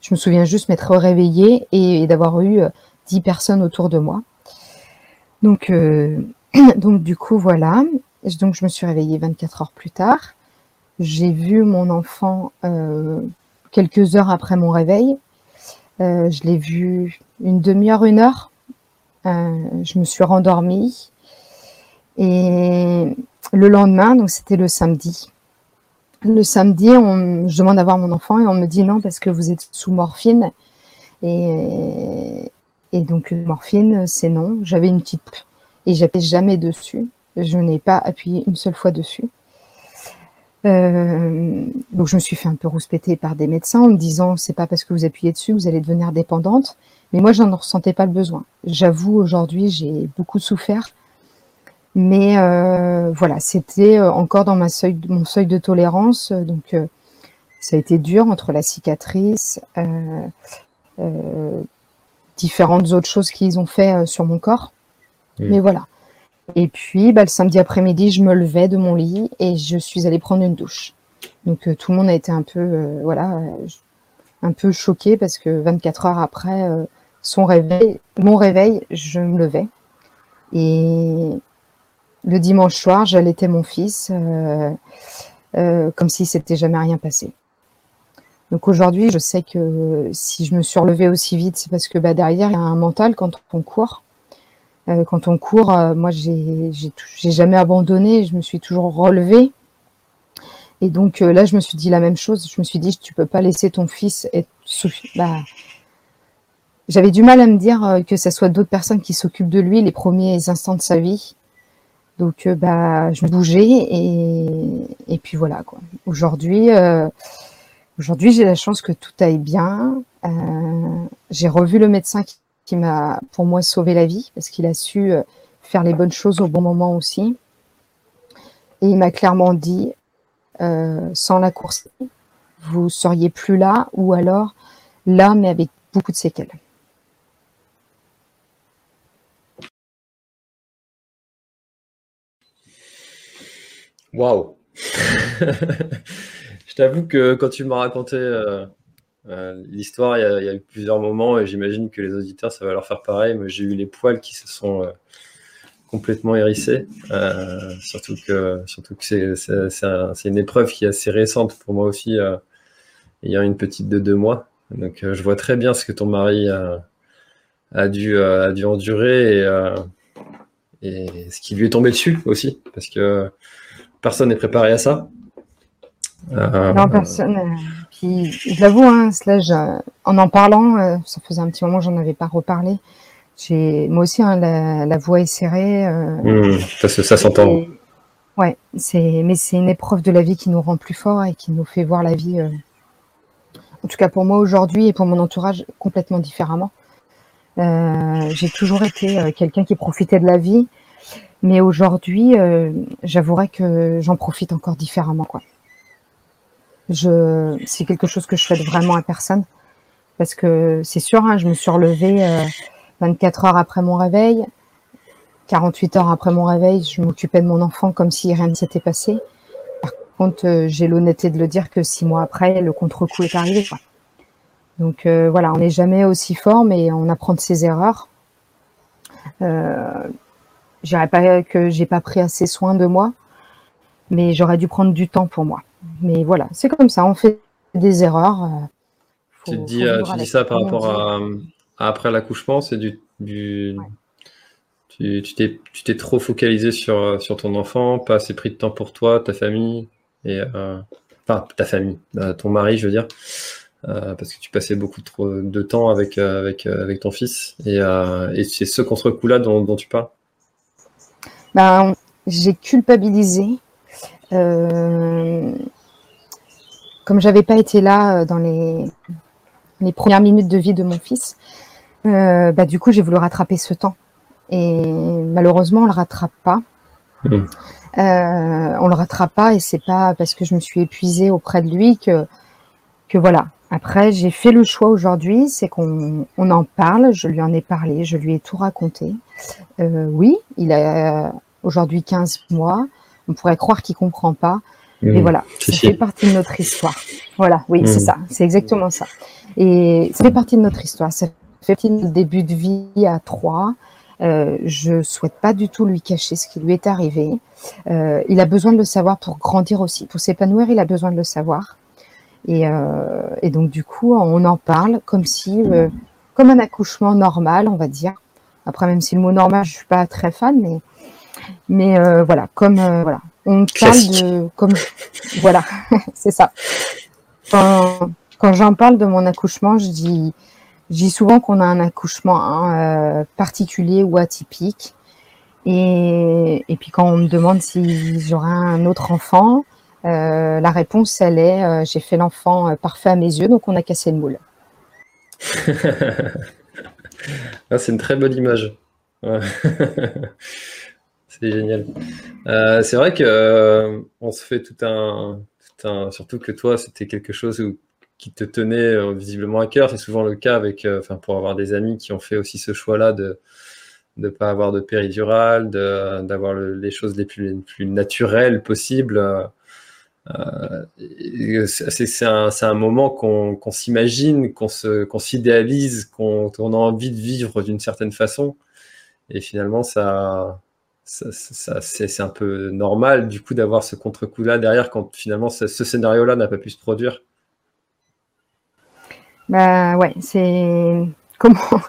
Je me souviens juste m'être réveillée et, d'avoir eu 10 euh, personnes autour de moi. Donc, euh, donc du coup, voilà. Donc, je me suis réveillée 24 heures plus tard. J'ai vu mon enfant quelques heures après mon réveil. je l'ai vu une demi-heure, une heure. Euh, je me suis rendormie. Et le lendemain, donc c'était le samedi. Le samedi, je demande à voir mon enfant et on me dit non parce que vous êtes sous morphine. Et, et donc morphine, c'est non. J'avais une petite et j'appuie jamais dessus. Je n'ai pas appuyé une seule fois dessus. Euh, donc je me suis fait un peu rouspéter par des médecins en me disant c'est pas parce que vous appuyez dessus vous allez devenir dépendante. Mais moi, je n'en ressentais pas le besoin. J'avoue, aujourd'hui, j'ai beaucoup souffert. Mais euh, voilà, c'était euh, encore dans ma seuil, mon seuil de tolérance. Donc, euh, ça a été dur entre la cicatrice, différentes autres choses qu'ils ont fait sur mon corps. Mais voilà. Et puis, bah, le samedi après-midi, je me levais de mon lit et je suis allée prendre une douche. Donc, tout le monde a été un peu, voilà, un peu choqué parce que 24 heures après, son réveil, mon réveil, je me levais. Et le dimanche soir, j'allaitais mon fils euh, euh, comme si c'était jamais rien passé. Donc aujourd'hui, je sais que si je me suis relevée aussi vite, c'est parce que bah, derrière, il y a un mental quand on court. Euh, quand on court, moi, j'ai jamais abandonné, je me suis toujours relevée. Et donc là, je me suis dit la même chose. Je me suis dit, tu peux pas laisser ton fils être bah, j'avais du mal à me dire euh, que ce soit d'autres personnes qui s'occupent de lui les premiers instants de sa vie. Donc, euh, bah, je bougeais et, et puis voilà quoi. Aujourd'hui, euh, aujourd'hui, j'ai la chance que tout aille bien. j'ai revu le médecin qui, qui m'a, pour moi, sauvé la vie parce qu'il a su faire les bonnes choses au bon moment aussi. Et il m'a clairement dit, sans la course, vous seriez plus là ou alors là, mais avec beaucoup de séquelles. Waouh Je t'avoue que quand tu m'as raconté euh, euh, l'histoire, il y, a eu plusieurs moments et j'imagine que les auditeurs, ça va leur faire pareil. Mais j'ai eu les poils qui se sont euh, complètement hérissés. surtout que, surtout que c'est une épreuve qui est assez récente pour moi aussi, ayant une petite de deux mois. Donc je vois très bien ce que ton mari a, dû, endurer et, ce qui lui est tombé dessus aussi. Parce que personne n'est préparé à ça. Euh, non, personne. Euh, puis, je l'avoue, hein, en en parlant, euh, ça faisait un petit moment que j'en avais pas reparlé. J'ai, moi aussi, hein, la, voix est serrée. Mmh, ça, ça s'entend. Ouais, c'est, mais c'est une épreuve de la vie qui nous rend plus forts et qui nous fait voir la vie, en tout cas pour moi aujourd'hui et pour mon entourage, complètement différemment. j'ai toujours été quelqu'un qui profitait de la vie mais aujourd'hui, euh, j'avouerais que j'en profite encore différemment. Quoi. Je, c'est quelque chose que je souhaite vraiment à personne. Parce que c'est sûr, hein, je me suis relevée 24 euh, heures après mon réveil. 48 heures après mon réveil, je m'occupais de mon enfant comme si rien ne s'était passé. Par contre, euh, j'ai l'honnêteté de le dire que six mois après, le contre-coup est arrivé. Donc euh, voilà, on n'est jamais aussi fort, mais on apprend de ses erreurs. Euh, je pas que j'ai pas pris assez soin de moi, mais j'aurais dû prendre du temps pour moi. Mais voilà, c'est comme ça, on fait des erreurs. tu dis, tu dis ça par rapport à, après l'accouchement, c'est du, du, tu t'es trop focalisé sur, sur ton enfant, pas assez pris de temps pour toi, ta famille, et, euh, enfin ta famille, euh, ton mari, je veux dire, euh, parce que tu passais beaucoup trop de temps avec, avec, avec ton fils, et, et c'est ce contre-coup-là dont, dont, tu parles? Ben, J'ai culpabilisé. Comme j'avais pas été là dans les, les premières minutes de vie de mon fils, bah, du coup, j'ai voulu rattraper ce temps. Et malheureusement, on le rattrape pas. Mmh. Euh, on le rattrape pas et c'est pas parce que je me suis épuisée auprès de lui que que voilà. Après, j'ai fait le choix aujourd'hui, c'est qu'on on en parle. Je lui en ai parlé, je lui ai tout raconté. Euh, oui, il a aujourd'hui 15 mois. On pourrait croire qu'il comprend pas, mais mmh. voilà, ça fait partie de notre histoire. Voilà, oui, c'est mmh. ça, c'est exactement ça. Et ça fait partie de notre histoire. Ça fait partie de début de vie à trois. Euh, je souhaite pas du tout lui cacher ce qui lui est arrivé. Euh, il a besoin de le savoir pour grandir aussi, pour s'épanouir. Il a besoin de le savoir. Et, euh, et, donc du coup, on en parle comme si, euh, comme un accouchement normal, on va dire. Après, même si le mot normal, je suis pas très fan, mais mais euh, voilà, comme voilà, on parle de comme voilà, c'est ça. Quand, quand j'en parle de mon accouchement, je dis je dis souvent qu'on a un accouchement hein, euh, particulier ou atypique. Et, et, puis quand on me demande si j'aurai un autre enfant, euh, la réponse, elle est euh, j'ai fait l'enfant euh, parfait à mes yeux, donc on a cassé le moule. ah, c'est une très bonne image. c'est génial. Euh, c'est vrai que on se fait tout un, tout surtout que toi, c'était quelque chose qui te tenait euh, visiblement à cœur. C'est souvent le cas avec, euh, enfin, pour avoir des amis qui ont fait aussi ce choix-là de ne pas avoir de péridurale, d'avoir les choses les plus, naturelles possibles. Euh, c'est un, un, moment qu'on s'imagine, qu'on s'idéalise, qu'on a envie de vivre d'une certaine façon. Et finalement, ça, ça, ça c'est un peu normal du coup d'avoir ce contre-coup-là derrière quand finalement ce scénario-là n'a pas pu se produire. Bah ouais, c'est comment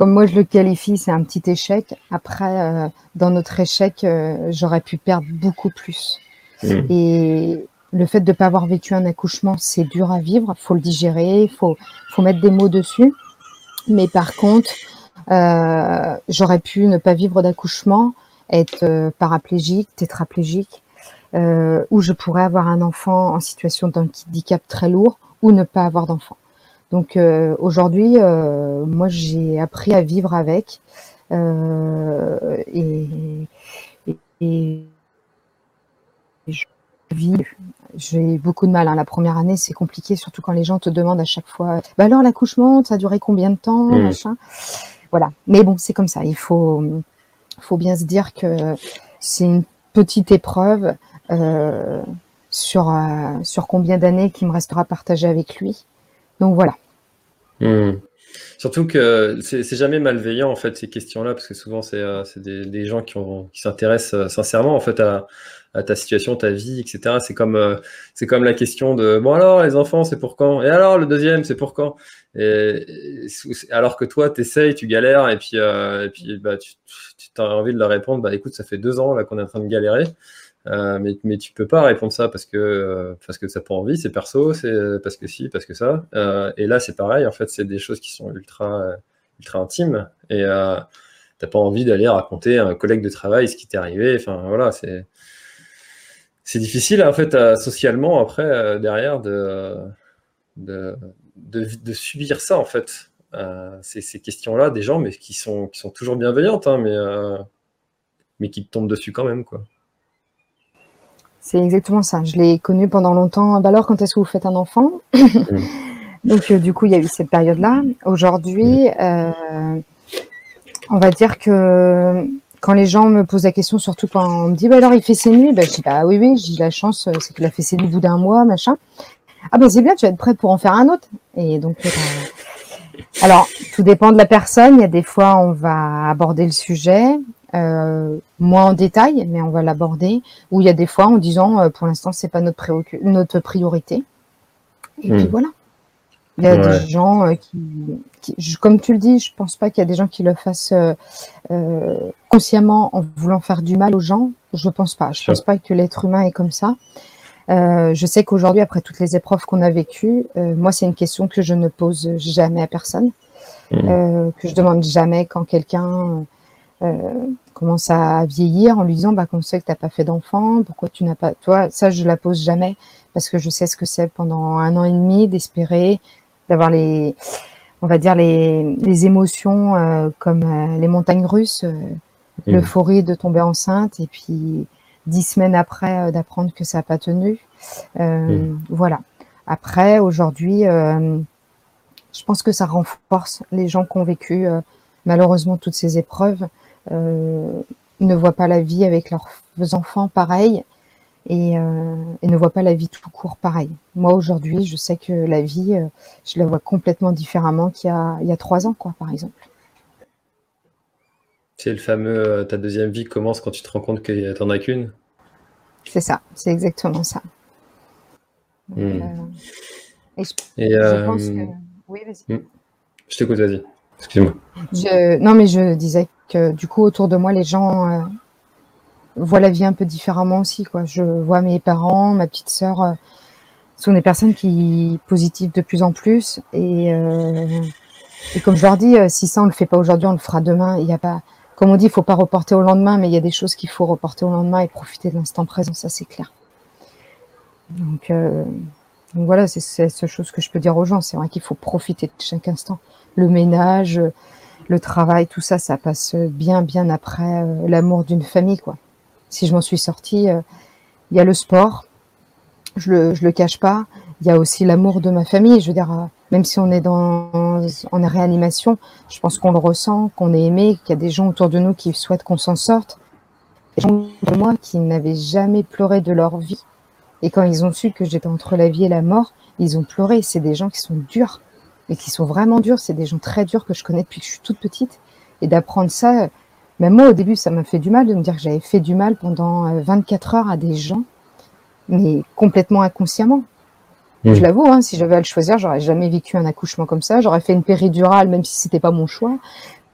comme moi je le qualifie, c'est un petit échec. Après, euh, dans notre échec, euh, j'aurais pu perdre beaucoup plus. Mmh. Et le fait de ne pas avoir vécu un accouchement, c'est dur à vivre. Faut le digérer, faut faut mettre des mots dessus. Mais par contre, euh, j'aurais pu ne pas vivre d'accouchement, être paraplégique, tétraplégique, ou je pourrais avoir un enfant en situation d'un handicap très lourd, ou ne pas avoir d'enfant. Donc euh, aujourd'hui, euh, moi j'ai appris à vivre avec euh, et, et, et, je vis. J'ai beaucoup de mal. Hein. La première année, c'est compliqué, surtout quand les gens te demandent à chaque fois. Bah alors l'accouchement, ça a duré combien de temps, mmh. machin? Voilà. Mais bon, c'est comme ça. Il faut, faut bien se dire que c'est une petite épreuve euh, sur euh, sur combien d'années qui me restera partagé avec lui. Donc voilà. Hmm. Surtout que c'est jamais malveillant en fait ces questions-là parce que souvent c'est euh, des, des, gens qui, qui s'intéressent euh, sincèrement en fait à, ta situation, ta vie, etc. C'est comme euh, c'est comme la question de bon alors les enfants c'est pour quand? Et alors le deuxième c'est pour quand? Et, alors que toi t'essayes, tu galères et puis et puis bah tu, tu envie de leur répondre bah écoute ça fait deux ans là qu'on est en train de galérer euh, mais, mais tu peux pas répondre ça parce que euh, parce que ça pas envie, c'est perso, c'est parce que si, parce que ça. Euh, et là, c'est pareil. En fait, c'est des choses qui sont ultra ultra intimes et t'as pas envie d'aller raconter à un collègue de travail ce qui t'est arrivé. Enfin voilà, c'est c'est difficile en fait socialement après derrière de de, de subir ça en fait. ces, ces questions-là des gens mais qui sont qui sont toujours bienveillantes hein, mais mais qui te tombent dessus quand même quoi. C'est exactement ça. Je l'ai connu pendant longtemps. Bah alors, quand est-ce que vous faites un enfant? Donc, euh, du coup, il y a eu cette période-là. Aujourd'hui, euh, on va dire que quand les gens me posent la question, surtout quand on me dit, bah alors il fait ses nuits, bah, je dis, bah oui, oui, j'ai la chance, c'est qu'il a fait ses nuits au bout d'un mois, machin. Ah ben c'est bien, tu vas être prêt pour en faire un autre. Et donc, alors, tout dépend de la personne. Il y a des fois, on va aborder le sujet, euh, moins en détail, mais on va l'aborder. Ou il y a des fois en disant, euh, pour l'instant, c'est pas notre, notre priorité. Et puis voilà. Il y a des gens euh, qui, comme tu le dis, je pense pas qu'il y a des gens qui le fassent consciemment en voulant faire du mal aux gens. Je pense pas. Je pense pas que l'être humain est comme ça. Je sais qu'aujourd'hui, après toutes les épreuves qu'on a vécues, moi, c'est une question que je ne pose jamais à personne, mmh. que je demande jamais quand quelqu'un commence à vieillir en lui disant, bah, qu'on sait que t'as pas fait d'enfant, pourquoi tu n'as pas, toi, ça, je la pose jamais parce que je sais ce que c'est pendant un an et demi d'espérer, d'avoir les, on va dire les, les émotions euh, comme euh, les montagnes russes, euh, mmh. l'euphorie de tomber enceinte et puis dix semaines après d'apprendre que ça n'a pas tenu. Mmh. Voilà. Après, aujourd'hui, je pense que ça renforce les gens qui ont vécu malheureusement toutes ces épreuves. Ne voient pas la vie avec leurs enfants pareil euh, et, ne voit pas la vie tout court pareil. Moi aujourd'hui, je sais que la vie, euh, je la vois complètement différemment qu'il y a, il y a trois ans, quoi, par exemple. C'est le fameux euh, ta deuxième vie commence quand tu te rends compte que tu n'en as qu'une C'est ça, c'est exactement ça. Hmm. et je, pense que. Oui, vas-y. Hmm. Je t'écoute, vas-y. Excuse-moi. Non, mais je disais que du coup, autour de moi, les gens vois la vie un peu différemment aussi. Je vois mes parents, ma petite sœur, euh, sont des personnes qui positives de plus en plus. Et, euh, comme je leur dis, euh, si ça on le fait pas aujourd'hui, on le fera demain. Il a pas, comme on dit, il faut pas reporter au lendemain, mais il y a des choses qu'il faut reporter au lendemain et profiter de l'instant présent. Ça c'est clair. Donc, euh, donc voilà, c'est cette chose que je peux dire aux gens. C'est vrai qu'il faut profiter de chaque instant. Le ménage, le travail, tout ça, ça passe bien, bien après l'amour d'une famille, quoi si je m'en suis sortie, euh, il y a le sport, je le, le cache pas. Il y a aussi l'amour de ma famille. Je veux dire, euh, même si on est dans en réanimation, je pense qu'on le ressent, qu'on est aimé, qu'il y a des gens autour de nous qui souhaitent qu'on s'en sorte. Des gens de moi qui n'avaient jamais pleuré de leur vie. Et quand ils ont su que j'étais entre la vie et la mort, ils ont pleuré. C'est des gens qui sont durs et qui sont vraiment durs. C'est des gens très durs que je connais depuis que je suis toute petite. Et d'apprendre ça, même moi, au début, ça m'a fait du mal de me dire que j'avais fait du mal pendant 24 euh, heures à des gens, mais complètement inconsciemment. Mmh. Je l'avoue, hein, si j'avais à le choisir, j'aurais jamais vécu un accouchement comme ça. J'aurais fait une péridurale, même si c'était pas mon choix.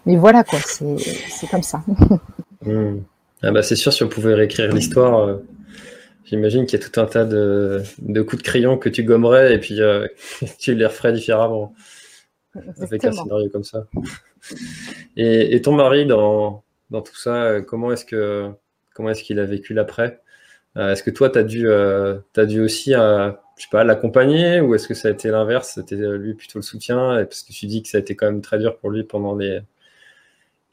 Mais voilà, quoi, c'est comme ça. Mmh. Ah bah c'est sûr, si on pouvait réécrire l'histoire, euh, j'imagine qu'il y a tout un tas de, coups de crayon que tu gommerais et puis euh, tu les referais différemment. Avec un scénario comme ça. et ton mari, dans, dans tout ça euh, Comment est-ce que comment est-ce qu'il a vécu l'après? Euh, Est-ce que toi, tu as dû, euh, as dû aussi je sais pas, l'accompagner ou est-ce que ça a été l'inverse? C'était lui plutôt le soutien Parce que tu dis que ça a été quand même très dur pour lui pendant les,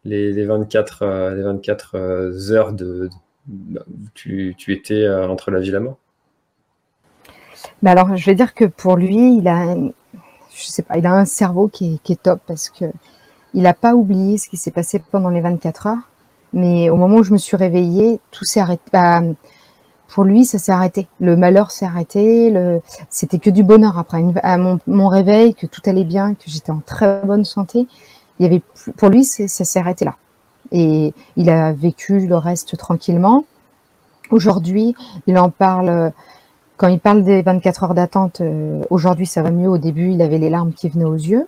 les, 24, les 24 heures de, tu, tu, étais entre la vie et la mort. Mais alors, je vais dire que pour lui, il a, je sais pas, il a un cerveau qui est, top parce que il n'a pas oublié ce qui s'est passé pendant les 24 heures, mais au moment où je me suis réveillée, tout s'est arrêté. Bah, pour lui, ça s'est arrêté. Le malheur s'est arrêté. C'était que du bonheur après. À mon, réveil, que tout allait bien, que j'étais en très bonne santé. Il y avait pour lui, ça s'est arrêté là. Et il a vécu le reste tranquillement. Aujourd'hui, il en parle. Quand il parle des 24 heures d'attente, euh, aujourd'hui ça va mieux. Au début, il avait les larmes qui venaient aux yeux.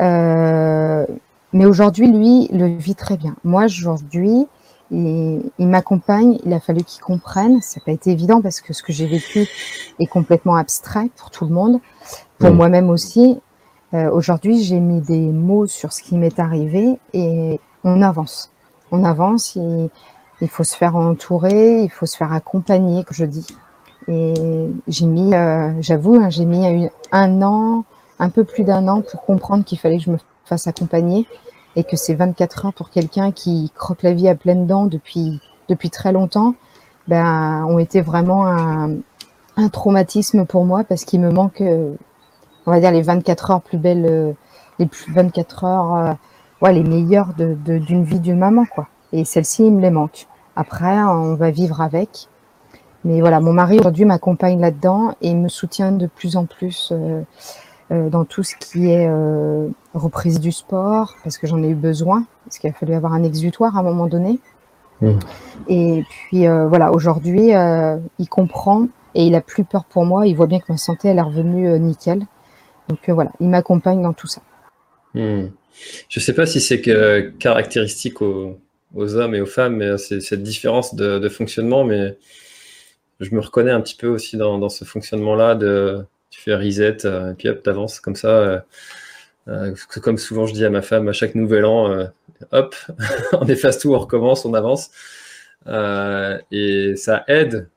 Euh, mais aujourd'hui, lui, le vit très bien. Moi, aujourd'hui, il, il m'accompagne, il a fallu qu'il comprenne. Ça n'a pas été évident parce que ce que j'ai vécu est complètement abstrait pour tout le monde, pour moi-même aussi. Euh, aujourd'hui, j'ai mis des mots sur ce qui m'est arrivé et on avance. On avance, il, faut se faire entourer, il faut se faire accompagner, que je dis. Et j'ai mis, euh, j'avoue, hein, j'ai mis un an, un peu plus d'un an pour comprendre qu'il fallait que je me fasse accompagner et que ces 24 heures pour quelqu'un qui croque la vie à pleines dents depuis, depuis très longtemps, ben, ont été vraiment un, un traumatisme pour moi parce qu'il me manque, euh, on va dire, les 24 heures plus belles, euh, les plus 24 heures, ouais, les meilleures d'une de, d'une vie d'une maman, quoi. Et celles-ci, il me les manque. Après, on va vivre avec. Mais voilà, mon mari aujourd'hui m'accompagne là-dedans et me soutient de plus en plus euh, euh, dans tout ce qui est euh, reprise du sport, parce que j'en ai eu besoin, parce qu'il a fallu avoir un exutoire à un moment donné. Mmh. Et puis voilà, aujourd'hui, il comprend et il a plus peur pour moi. Il voit bien que ma santé, elle est revenue nickel. Donc voilà, il m'accompagne dans tout ça. Mmh. Je ne sais pas si c'est que caractéristique aux, hommes et aux femmes, mais c'est cette différence de, fonctionnement, mais je me reconnais un petit peu aussi dans, dans ce fonctionnement-là de tu fais reset, euh, et puis hop, t'avances comme ça. Euh, euh, comme souvent je dis à ma femme, à chaque nouvel an, hop, on efface tout, on recommence, on avance. et ça aide.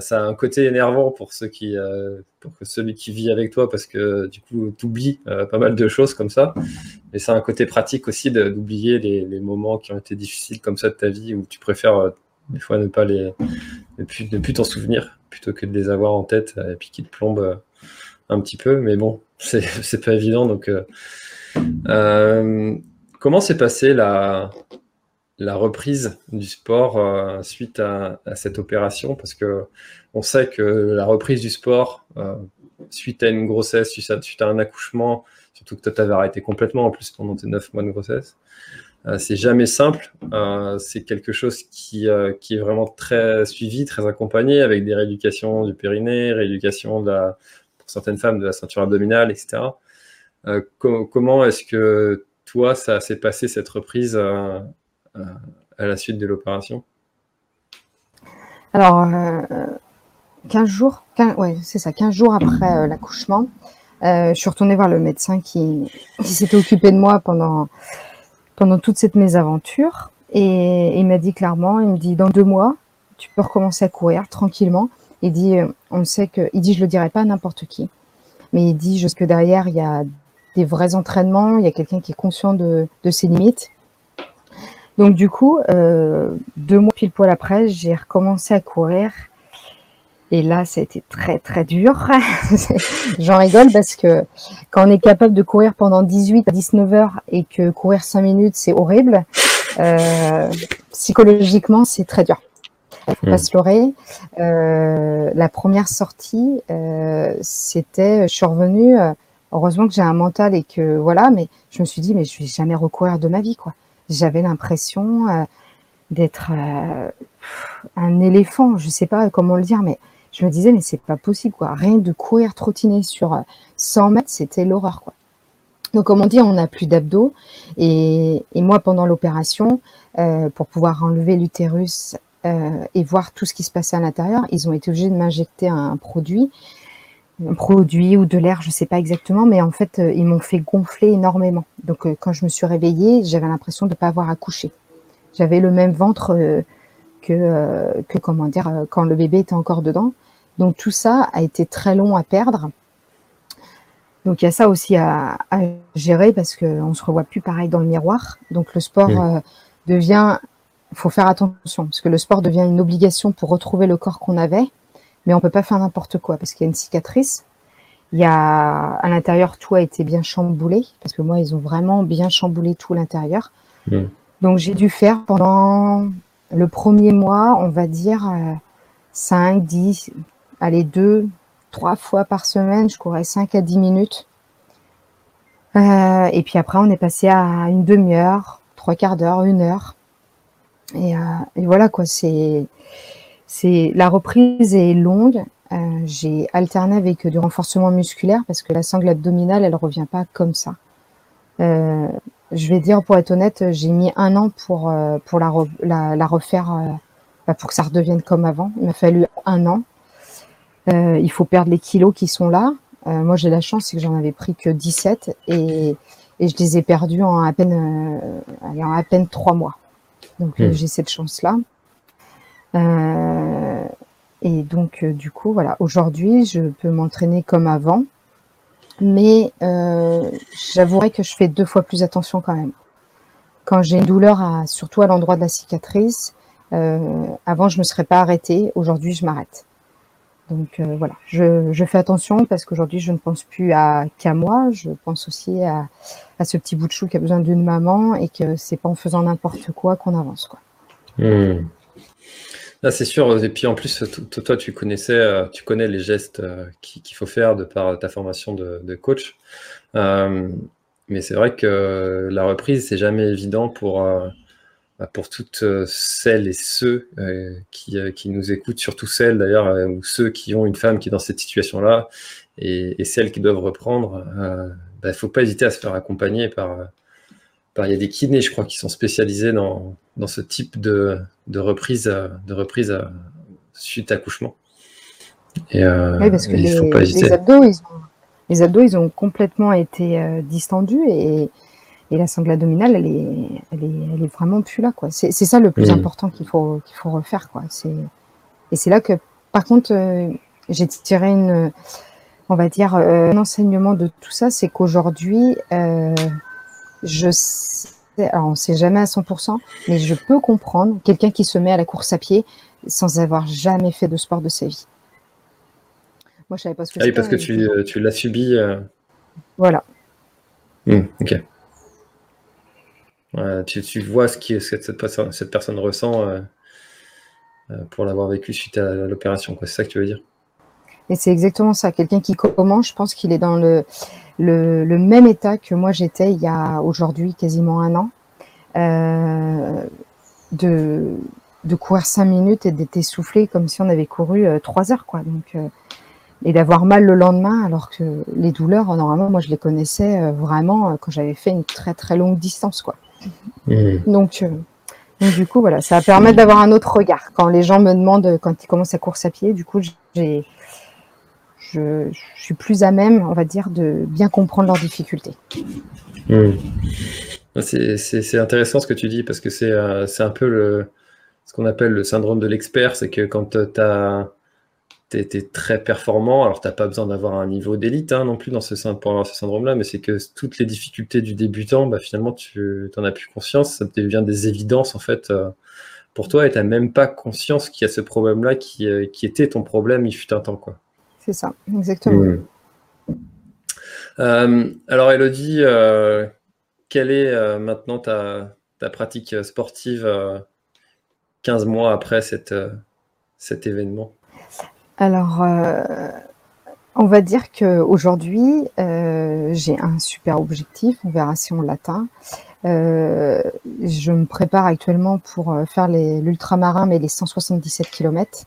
Ça a un côté énervant pour ceux qui, que celui qui vit avec toi, parce que du coup, tu oublies pas mal de choses comme ça. Mais ça a un côté pratique aussi d'oublier les, moments qui ont été difficiles comme ça de ta vie, où tu préfères des fois ne pas les ne plus, t'en souvenir plutôt que de les avoir en tête et puis qui te plombent un petit peu mais bon c'est pas évident donc euh, euh, comment s'est passée la la reprise du sport euh, suite à, cette opération parce que on sait que la reprise du sport suite à une grossesse suite à, un accouchement surtout que toi t'avais arrêté complètement en plus pendant tes neuf mois de grossesse euh, c'est jamais simple. Euh, c'est quelque chose qui, euh, qui, est vraiment très suivi, très accompagné, avec des rééducations du périnée, rééducation de la, pour certaines femmes de la ceinture abdominale, etc. comment est-ce que toi, ça s'est passé cette reprise à la suite de l'opération Alors, 15 jours, 15, ouais, c'est ça, 15 jours après l'accouchement, je suis retournée voir le médecin qui, s'était occupé de moi pendant pendant toute cette mésaventure. Et il m'a dit clairement, il me dit dans deux mois, tu peux recommencer à courir tranquillement. Il dit, euh, on sait que, il dit, je le dirai pas à n'importe qui, mais il dit jusque derrière, il y a des vrais entraînements, il y a quelqu'un qui est conscient de ses limites. Donc du coup, euh, deux mois pile poil après, j'ai recommencé à courir et là, ça a été très très dur. J'en rigole parce que quand on est capable de courir pendant 18 à 19 heures et que courir 5 minutes, c'est horrible, euh, psychologiquement, c'est très dur. Faut pas hmm. se leurrer. Euh, la première sortie, c'était, je suis revenue. Heureusement que j'ai un mental et que voilà, mais je me suis dit, mais je vais jamais recourir de ma vie, quoi. J'avais l'impression euh, d'être euh, un éléphant. Je sais pas comment le dire, mais je me disais, mais c'est pas possible, quoi. Rien de courir, trottiner sur 100 euh, mètres, c'était l'horreur. Donc, comme on dit, on n'a plus d'abdos. Et, moi, pendant l'opération, pour pouvoir enlever l'utérus et voir tout ce qui se passait à l'intérieur, ils ont été obligés de m'injecter un produit ou de l'air, je sais pas exactement, mais en fait, ils m'ont fait gonfler énormément. Donc, quand je me suis réveillée, j'avais l'impression de ne pas avoir accouché. J'avais le même ventre que, euh, que comment dire, euh, quand le bébé était encore dedans. Donc tout ça a été très long à perdre. Donc il y a ça aussi à, à gérer parce qu'on se revoit plus pareil dans le miroir. Donc le sport euh, devient, il faut faire attention parce que le sport devient une obligation pour retrouver le corps qu'on avait, mais on peut pas faire n'importe quoi parce qu'il y a une cicatrice. Il y a à l'intérieur tout a été bien chamboulé parce que moi ils ont vraiment bien chamboulé tout l'intérieur. Donc j'ai dû faire pendant le premier mois, on va dire 5, 10, allez, 2, 3 fois par semaine, je courais 5 à 10 minutes. Euh, et puis après, on est passé à une demi-heure, trois quarts d'heure, une heure. Et, euh, et voilà quoi, c'est, c'est la reprise est longue. Euh, j'ai alterné avec du renforcement musculaire parce que la sangle abdominale, elle revient pas comme ça. Euh, je vais dire, pour être honnête, j'ai mis un an pour, euh, pour la, la, la refaire, euh, bah, pour que ça redevienne comme avant. Il m'a fallu un an. Euh, il faut perdre les kilos qui sont là. Euh, moi, j'ai la chance, c'est que j'en avais pris que 17 et, et je les ai perdus en à peine, en à peine trois mois. Donc, mmh. j'ai cette chance-là. Et donc, du coup, voilà, aujourd'hui, je peux m'entraîner comme avant mais euh, j'avouerai que je fais deux fois plus attention quand même. Quand j'ai une douleur, surtout à l'endroit de la cicatrice, euh, avant je me serais pas arrêtée, aujourd'hui je m'arrête. Donc euh, voilà, je, fais attention parce qu'aujourd'hui je ne pense plus à qu'à moi, je pense aussi à, à, ce petit bout de chou qui a besoin d'une maman et que c'est pas en faisant n'importe quoi qu'on avance quoi. Hmm. Ah, c'est sûr. Et puis en plus, toi, tu connaissais, tu connais les gestes qu'il faut faire de par ta formation de, coach. mais c'est vrai que la reprise, c'est jamais évident pour pour toutes euh, celles et ceux euh, qui, euh, qui, nous écoutent, surtout celles d'ailleurs, ou ceux qui ont une femme qui est dans cette situation-là, et, celles qui doivent reprendre, il ne bah, faut pas hésiter à se faire accompagner par... par il y a des kinés, je crois, qui sont spécialisés dans, dans ce type de, de reprise, de reprise suite à accouchement. Et, oui, parce que les, les, abdos, ils ont, les abdos, ils ont complètement été distendus et et la sangle abdominale, elle est, elle est, elle est vraiment plus là. C'est ça le plus mmh. important qu'il faut, qu'il faut refaire, quoi. Et c'est là que, par contre, euh, j'ai tiré une, on va dire, euh, un enseignement de tout ça, c'est qu'aujourd'hui, euh, je sais, alors on sait jamais à 100%, mais je peux comprendre quelqu'un qui se met à la course à pied sans avoir jamais fait de sport de sa vie. Moi, je savais pas ce que ah oui, parce que tu, tu l'as subi. Voilà. Mmh, ok tu, vois ce que cette, cette, personne, ressent euh, euh, pour l'avoir vécu suite à l'opération. C'est ça que tu veux dire? Et c'est exactement ça. Quelqu'un qui commence, je pense qu'il est dans le, le, même état que moi j'étais il y a aujourd'hui quasiment un an. Euh, de, de courir cinq minutes et d'être essoufflé comme si on avait couru trois heures. Quoi. Donc, et d'avoir mal le lendemain, alors que les douleurs, normalement, moi je les connaissais vraiment quand j'avais fait une très très longue distance. quoi. Euh, donc, du coup, voilà, ça va permettre d'avoir un autre regard. Quand les gens me demandent, quand ils commencent à course à pied, du coup, j'ai, je, suis plus à même, on va dire, de bien comprendre leurs difficultés. Hmm. C'est intéressant ce que tu dis parce que c'est euh, un peu ce qu'on appelle le syndrome de l'expert. C'est que quand tu as tu été très performant. Alors, tu n'as pas besoin d'avoir un niveau d'élite hein, non plus dans ce, pour avoir ce syndrome-là, mais c'est que toutes les difficultés du débutant, bah, finalement, tu n'en as plus conscience. Ça devient des évidences, en fait, euh, pour toi, et tu n'as même pas conscience qu'il y a ce problème-là qui, euh, qui, était ton problème il fut un temps. quoi. C'est ça, exactement. Mmh. Euh, alors, Elodie, quelle est maintenant ta, ta, pratique sportive 15 mois après cette, cet événement? Alors, euh, on va dire qu'aujourd'hui, euh, j'ai un super objectif. On verra si on l'atteint. Euh, je me prépare actuellement pour faire l'ultramarin, mais les 177 km.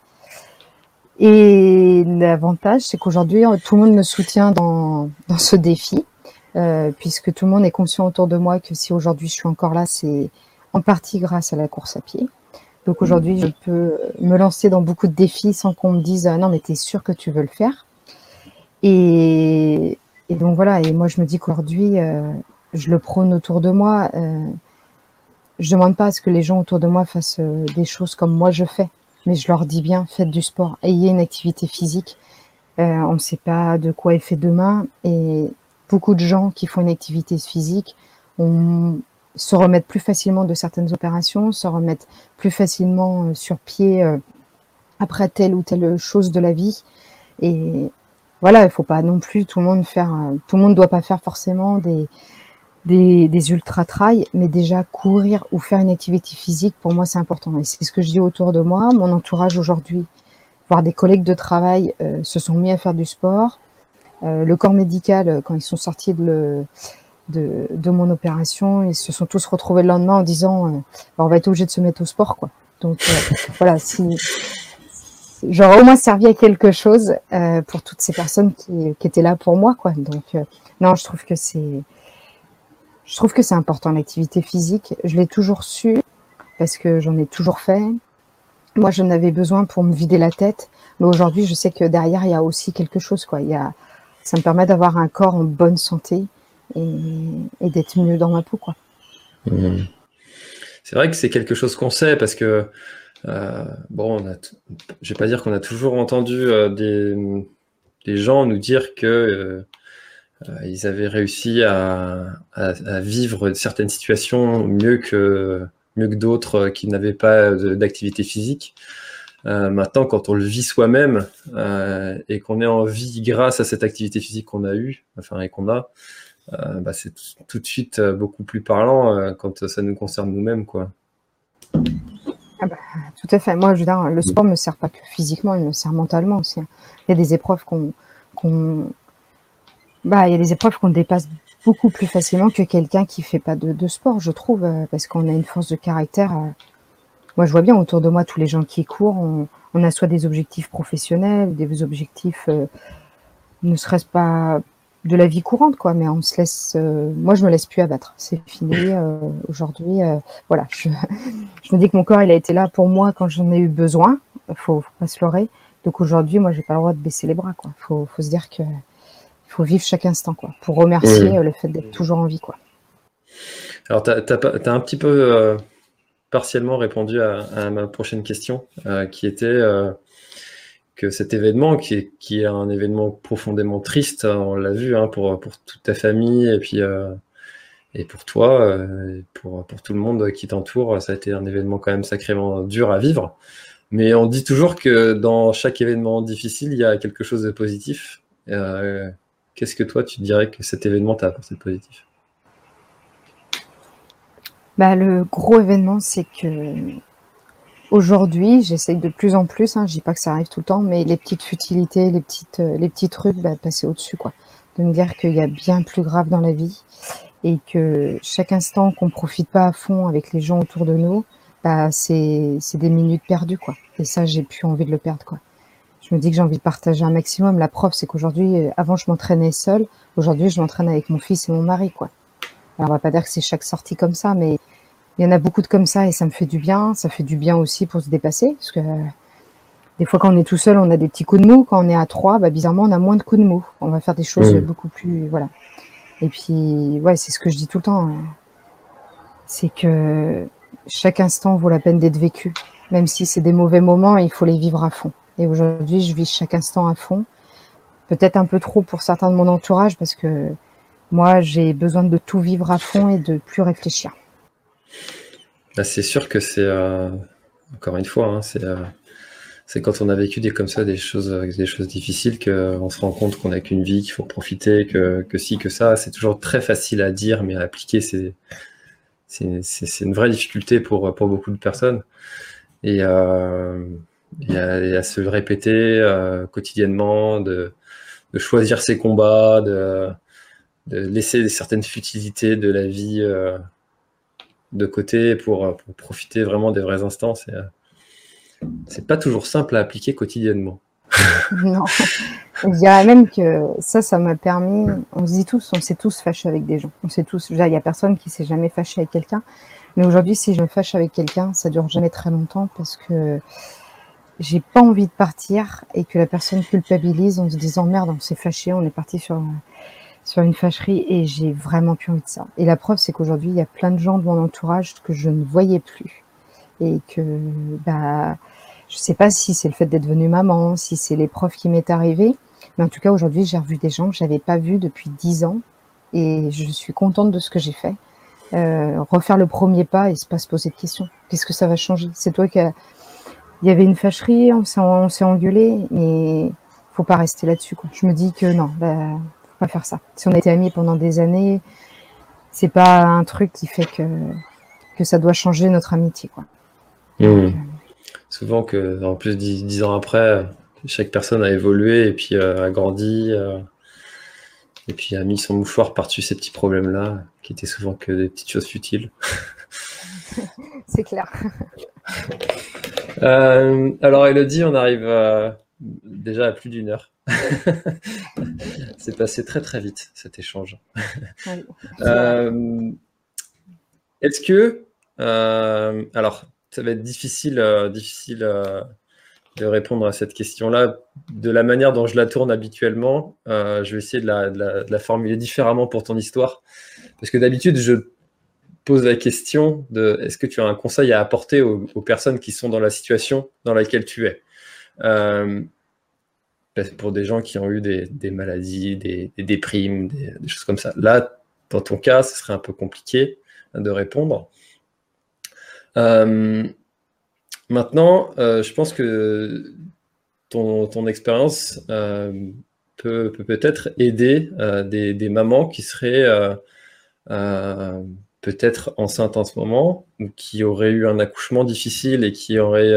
Et l'avantage, c'est qu'aujourd'hui, tout le monde me soutient dans, dans ce défi, puisque tout le monde est conscient autour de moi que si aujourd'hui je suis encore là, c'est en partie grâce à la course à pied. Donc aujourd'hui, je peux me lancer dans beaucoup de défis sans qu'on me dise non, mais tu es sûr que tu veux le faire? Et, donc voilà, et moi je me dis qu'aujourd'hui, euh, je le prône autour de moi. Euh, je demande pas à ce que les gens autour de moi fassent euh, des choses comme moi je fais, mais je leur dis bien, faites du sport, ayez une activité physique. on ne sait pas de quoi est fait demain, et beaucoup de gens qui font une activité physique ont se remettre plus facilement de certaines opérations, se remettre plus facilement euh, sur pied euh, après telle ou telle chose de la vie. Et voilà, il faut pas non plus tout le monde faire, euh, tout le monde doit pas faire forcément des, des, des ultra trails, mais déjà courir ou faire une activité physique, pour moi, c'est important. Et c'est ce que je dis autour de moi. Mon entourage aujourd'hui, voire des collègues de travail, se sont mis à faire du sport. le corps médical, quand ils sont sortis de de, mon opération. Ils se sont tous retrouvés le lendemain en disant euh, bah, on va être obligé de se mettre au sport. quoi. Donc euh, voilà, si j'aurais au moins servi à quelque chose euh, pour toutes ces personnes qui, qui, étaient là pour moi. quoi. Donc non, je trouve que c'est je trouve que c'est important l'activité physique. Je l'ai toujours su parce que j'en ai toujours fait. Moi, j'en avais besoin pour me vider la tête, mais aujourd'hui, je sais que derrière, il y a aussi quelque chose. Ça me permet d'avoir un corps en bonne santé et, d'être mieux dans ma peau. Mmh. C'est vrai que c'est quelque chose qu'on sait parce que, euh, bon, je vais pas dire qu'on a toujours entendu euh, des, des, gens nous dire que euh, ils avaient réussi à, vivre certaines situations mieux que, d'autres qui n'avaient pas d'activité physique. maintenant, quand on le vit soi-même et qu'on est en vie grâce à cette activité physique qu'on a eue, enfin et qu'on a, euh, bah, c'est tout de suite euh, beaucoup plus parlant euh, quand ça nous concerne nous-mêmes. quoi. ah bah, Tout à fait. Moi, je veux dire, le sport ne me sert pas que physiquement, il me sert mentalement aussi. Hein. Il y a des épreuves qu'on. Bah, il y a des épreuves qu'on dépasse beaucoup plus facilement que quelqu'un qui fait pas de, sport, je trouve, euh, parce qu'on a une force de caractère. Euh. Moi, je vois bien autour de moi tous les gens qui courent. On, a soit des objectifs professionnels, des objectifs, euh, ne serait-ce pas de la vie courante, quoi. Mais on se laisse. moi, je me laisse plus abattre. C'est fini aujourd'hui. voilà. Je, me dis que mon corps, il a été là pour moi quand j'en ai eu besoin. Faut, faut pas se leurrer. Donc aujourd'hui, moi, j'ai pas le droit de baisser les bras, quoi. Faut, faut se dire que faut vivre chaque instant, quoi, pour remercier euh, le fait d'être toujours en vie, quoi. Alors, tu as, un petit peu euh, partiellement répondu à, ma prochaine question, euh, qui était que cet événement, qui est, qui est, un événement profondément triste, hein, on l'a vu, hein, pour, pour, toute ta famille et puis et pour toi, et pour, pour, tout le monde qui t'entoure, ça a été un événement quand même sacrément dur à vivre. Mais on dit toujours que dans chaque événement difficile, il y a quelque chose de positif. Qu'est-ce que toi, tu dirais que cet événement t'a apporté de positif? Bah, Le gros événement, c'est que aujourd'hui, j'essaye de plus en plus, hein, je dis pas que ça arrive tout le temps, mais les petites futilités, les, petites, euh, les petits trucs, bah, passer au-dessus. quoi. De me dire qu'il y a bien plus grave dans la vie et que chaque instant qu'on profite pas à fond avec les gens autour de nous, bah, c'est des minutes perdues. quoi. Et ça, j'ai plus envie de le perdre. quoi je me dis que j'ai envie de partager un maximum. La preuve, c'est qu'aujourd'hui, euh, avant, je m'entraînais seule. Aujourd'hui, je m'entraîne avec mon fils et mon mari, quoi. Alors, on va pas dire que c'est chaque sortie comme ça, mais il y en a beaucoup de comme ça et ça me fait du bien. Ça fait du bien aussi pour se dépasser, parce que des fois, quand on est tout seul, on a des petits coups de mou. Quand on est à trois, bah, bizarrement, on a moins de coups de mou. On va faire des choses beaucoup plus, voilà. Et puis, ouais, c'est ce que je dis tout le temps. Hein. C'est que chaque instant vaut la peine d'être vécu. Même si c'est des mauvais moments, il faut les vivre à fond. Et aujourd'hui, je vis chaque instant à fond. Peut-être un peu trop pour certains de mon entourage parce que moi, j'ai besoin de tout vivre à fond et de plus réfléchir. Bah, c'est sûr que c'est, euh, encore une fois, hein, euh, c'est, quand on a vécu des comme ça, des choses, des choses difficiles, qu'on se rend compte qu'on n'a qu'une vie, qu'il faut profiter, que, que si, que ça. C'est toujours très facile à dire, mais à appliquer, c'est, c'est, une vraie difficulté pour, pour beaucoup de personnes. Et, euh, et à, se répéter euh, quotidiennement, de, choisir ses combats, de, laisser certaines futilités de la vie euh, de côté pour, profiter vraiment des vrais instants. C'est, euh, pas toujours simple à appliquer quotidiennement. non, je dirais même que ça, ça m'a permis. On se dit tous, on s'est tous fâchés avec des gens. On sait tous. Il y a personne qui s'est jamais fâché avec quelqu'un. Mais aujourd'hui, si je me fâche avec quelqu'un, ça dure jamais très longtemps parce que j'ai pas envie de partir et que la personne culpabilise en se disant merde, on s'est fâché, on est parti sur sur une fâcherie et j'ai vraiment plus envie de ça. Et la preuve, c'est qu'aujourd'hui, il y a plein de gens de mon entourage que je ne voyais plus et que bah je sais pas si c'est le fait d'être devenue maman, si c'est l'épreuve qui m'est arrivée, mais en tout cas aujourd'hui, j'ai revu des gens que j'avais pas vus depuis dix ans et je suis contente de ce que j'ai fait. Euh, refaire le premier pas et se pas se poser de questions. Qu'est-ce que ça va changer? C'est toi qui as il y avait une fâcherie, on s'est engueulé, mais faut pas rester là-dessus. Je me dis que non, bah, faut pas faire ça. Si on a été amis pendant des années, c'est pas un truc qui fait que, que ça doit changer notre amitié. Quoi. Mmh. Euh, Souvent que, en plus, dix, ans après, chaque personne a évolué et puis euh, a grandi. Euh, et puis a mis son mouchoir par-dessus ces petits problèmes-là, qui étaient souvent que des petites choses futiles. c'est clair. Euh, alors, Elodie, on arrive euh, déjà à plus d'une heure. c'est passé très très vite cet échange. Euh, est-ce que, alors, ça va être difficile, difficile de répondre à cette question-là de la manière dont je la tourne habituellement. je vais essayer de la, de la, formuler différemment pour ton histoire, parce que d'habitude je pose la question de est-ce que tu as un conseil à apporter aux, personnes qui sont dans la situation dans laquelle tu es? Euh, Pour des gens qui ont eu des, maladies, des, déprimes, des, choses comme ça. Là, dans ton cas, ce serait un peu compliqué de répondre. Euh, maintenant, euh, je pense que ton, expérience peut peut-être aider des, mamans qui seraient peut-être enceinte en ce moment, ou qui aurait eu un accouchement difficile et qui aurait,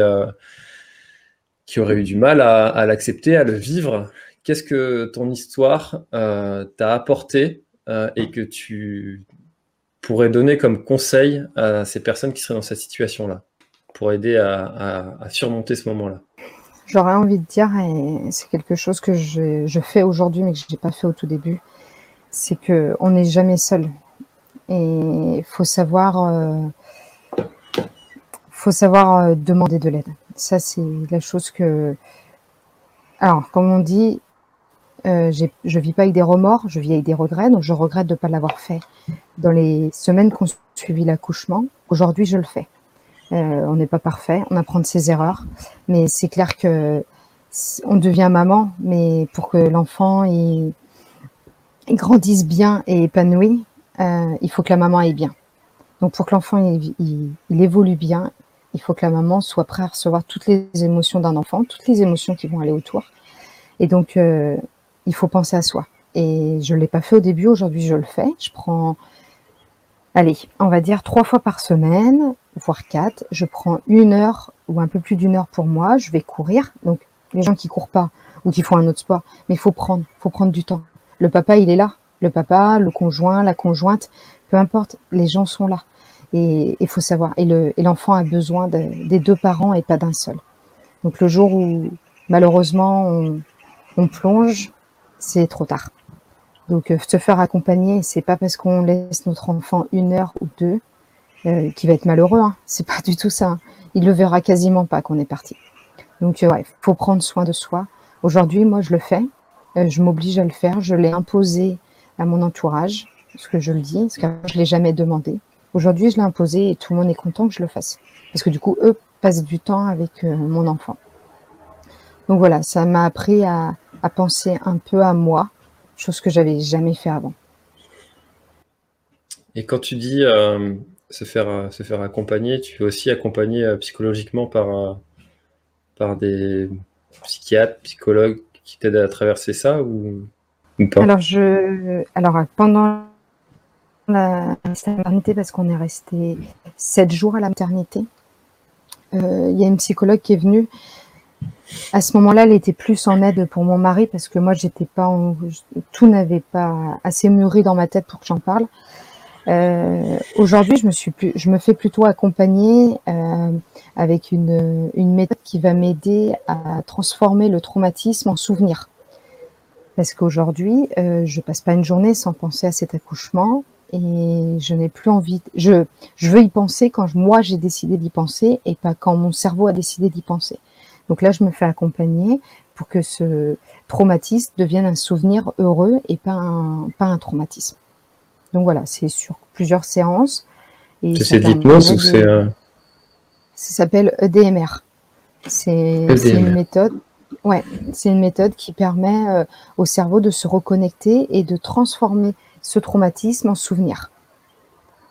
aurait eu du mal à, l'accepter, à le vivre. Qu'est-ce que ton histoire t'a apporté et que tu pourrais donner comme conseil à ces personnes qui seraient dans cette situation-là, pour aider à surmonter ce moment-là? J'aurais envie de dire, et c'est quelque chose que je, fais aujourd'hui, mais que je n'ai pas fait au tout début, c'est qu'on n'est jamais seul. Et il faut savoir, euh, faut savoir euh, demander de l'aide. Ça, c'est la chose que. Alors, comme on dit, euh, je vis pas avec des remords, je vis avec des regrets, donc je regrette de ne pas l'avoir fait dans les semaines qui ont suivi l'accouchement. Aujourd'hui, je le fais. Euh, on n'est pas parfait, on apprend de ses erreurs, mais c'est clair que on devient maman, mais pour que l'enfant il, grandisse bien et épanoui, il faut que la maman aille bien. Donc pour que l'enfant il, évolue bien, il faut que la maman soit prête à recevoir toutes les émotions d'un enfant, toutes les émotions qui vont aller autour. Et donc euh, il faut penser à soi. Et je l'ai pas fait au début, aujourd'hui je le fais. Je prends allez, on va dire trois fois par semaine, voire quatre. Je prends une heure ou un peu plus d'une heure pour moi. Je vais courir. Donc, les gens qui courent pas ou qui font un autre sport, mais il faut prendre, faut prendre du temps. Le papa, il est là. Le papa, le conjoint, la conjointe, peu importe, les gens sont là. Et il faut savoir. Et l'enfant a besoin des deux parents et pas d'un seul. Donc, le jour où, malheureusement, on plonge, c'est trop tard. Donc, euh, se faire accompagner, c'est pas parce qu'on laisse notre enfant une heure ou deux euh, qu'il va être malheureux. Hein. C'est pas du tout ça. Hein. Il le verra quasiment pas qu'on est parti. Donc, euh, ouais, faut prendre soin de soi. Aujourd'hui, moi, je le fais. Euh, je m'oblige à le faire. Je l'ai imposé à mon entourage, parce que je le dis, parce que je l'ai jamais demandé. Aujourd'hui, je l'ai imposé et tout le monde est content que je le fasse, parce que du coup, eux passent du temps avec euh, mon enfant. Donc voilà, ça m'a appris à, penser un peu à moi, chose que j'avais jamais fait avant. Et quand tu dis euh, se, faire, euh, se faire accompagner, tu es aussi accompagné psychologiquement par, par des psychiatres, psychologues qui t'aident à traverser ça Alors, je, alors pendant la maternité, parce qu'on est resté sept jours à la maternité, il y a une psychologue qui est venue à ce moment-là, elle était plus en aide pour mon mari parce que moi, j'étais pas, tout n'avait pas assez mûri dans ma tête pour que j'en parle. Euh, Aujourd'hui, je me fais plutôt accompagner euh, avec une méthode qui va m'aider à transformer le traumatisme en souvenir. Parce qu'aujourd'hui, euh, je passe pas une journée sans penser à cet accouchement et je n'ai plus envie. Je, je veux y penser quand moi j'ai décidé d'y penser et pas quand mon cerveau a décidé d'y penser. Donc là, je me fais accompagner pour que ce traumatisme devienne un souvenir heureux et pas un, pas un traumatisme. Donc voilà, c'est sur plusieurs séances. C'est de l'hypnose ou c'est... Euh, ça s'appelle EDMR. C'est une méthode. Ouais, c'est une méthode qui permet euh, au cerveau de se reconnecter et de transformer ce traumatisme en souvenir.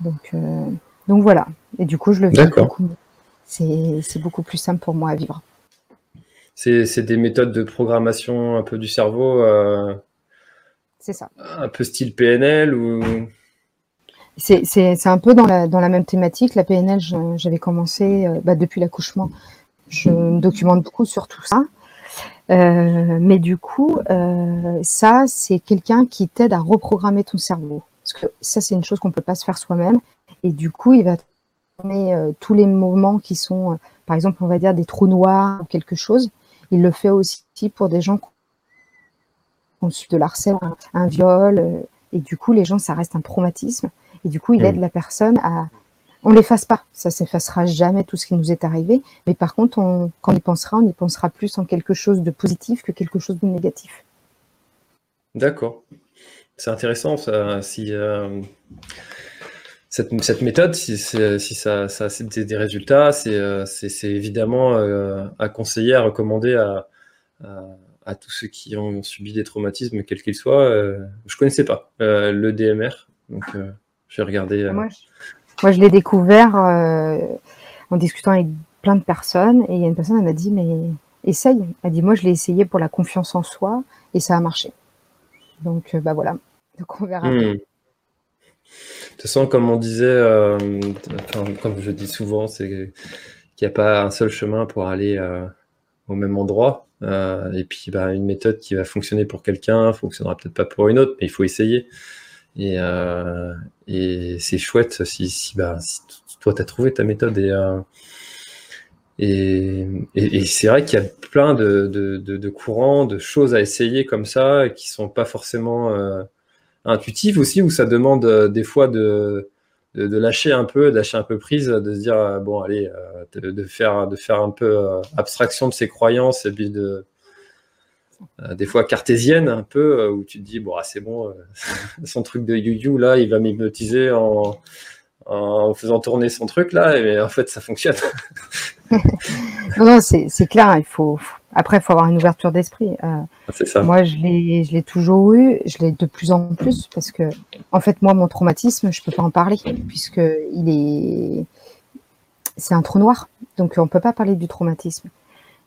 Donc, euh, donc voilà. Et du coup, je le vis beaucoup. C'est beaucoup plus simple pour moi à vivre. C'est des méthodes de programmation un peu du cerveau. Euh, c'est ça. Un peu style PNL ou? C'est un peu dans la, dans la même thématique. La PNL, j'avais commencé bah, depuis l'accouchement. Je me documente beaucoup sur tout ça. Euh, mais du coup, ça, c'est quelqu'un qui t'aide à reprogrammer ton cerveau. Parce que ça, c'est une chose qu'on ne peut pas se faire soi-même. Et du coup, il va te donner tous les moments qui sont, par exemple, on va dire des trous noirs ou quelque chose. Il le fait aussi pour des gens qui ont subi de l'harcèlement, un, viol, euh, et du coup, les gens, ça reste un traumatisme. Et du coup, il aide la personne à. On l'efface pas, ça s'effacera jamais tout ce qui nous est arrivé. Mais par contre, on, quand on y pensera, on y pensera plus en quelque chose de positif que quelque chose de négatif. D'accord. C'est intéressant ça. Si, euh, cette, méthode, si, ça, a des, résultats, euh, c'est évidemment euh, à conseiller, à recommander à, tous ceux qui ont subi des traumatismes, quels qu'ils soient. Euh, je ne connaissais pas le DMR, donc je vais regarder. Moi, je, l'ai découvert en discutant avec plein de personnes, et une personne, m'a dit, mais essaye. Elle dit, moi, je l'ai essayé pour la confiance en soi, et ça a marché. Donc, bah voilà. Donc, on verra. Hmm. toute façon, comme on disait, euh, comme je dis souvent, c'est qu'il n'y a pas un seul chemin pour aller au même endroit. et puis, bah, une méthode qui va fonctionner pour quelqu'un fonctionnera peut-être pas pour une autre, mais il faut essayer. Et, et c'est chouette si, si, bah, si toi, tu as trouvé ta méthode et et, et, c'est vrai qu'il y a plein de, de, de, courants, de choses à essayer comme ça, qui sont pas forcément euh, intuitives aussi, où ça demande euh, des fois de, lâcher un peu, de lâcher un peu prise, de se dire euh, bon allez, de, faire de faire un peu abstraction de ses croyances et puis de des fois cartésienne un peu, où tu te dis bon ah, c'est bon, son truc de you là, il va m'hypnotiser en en faisant tourner son truc là, et en fait ça fonctionne. non, non c'est clair, il faut, après il faut avoir une ouverture d'esprit. Euh, ça. Moi je l'ai toujours eu, je l'ai de plus en plus parce que en fait moi mon traumatisme je peux pas en parler puisque il est c'est un trou noir, donc on peut pas parler du traumatisme.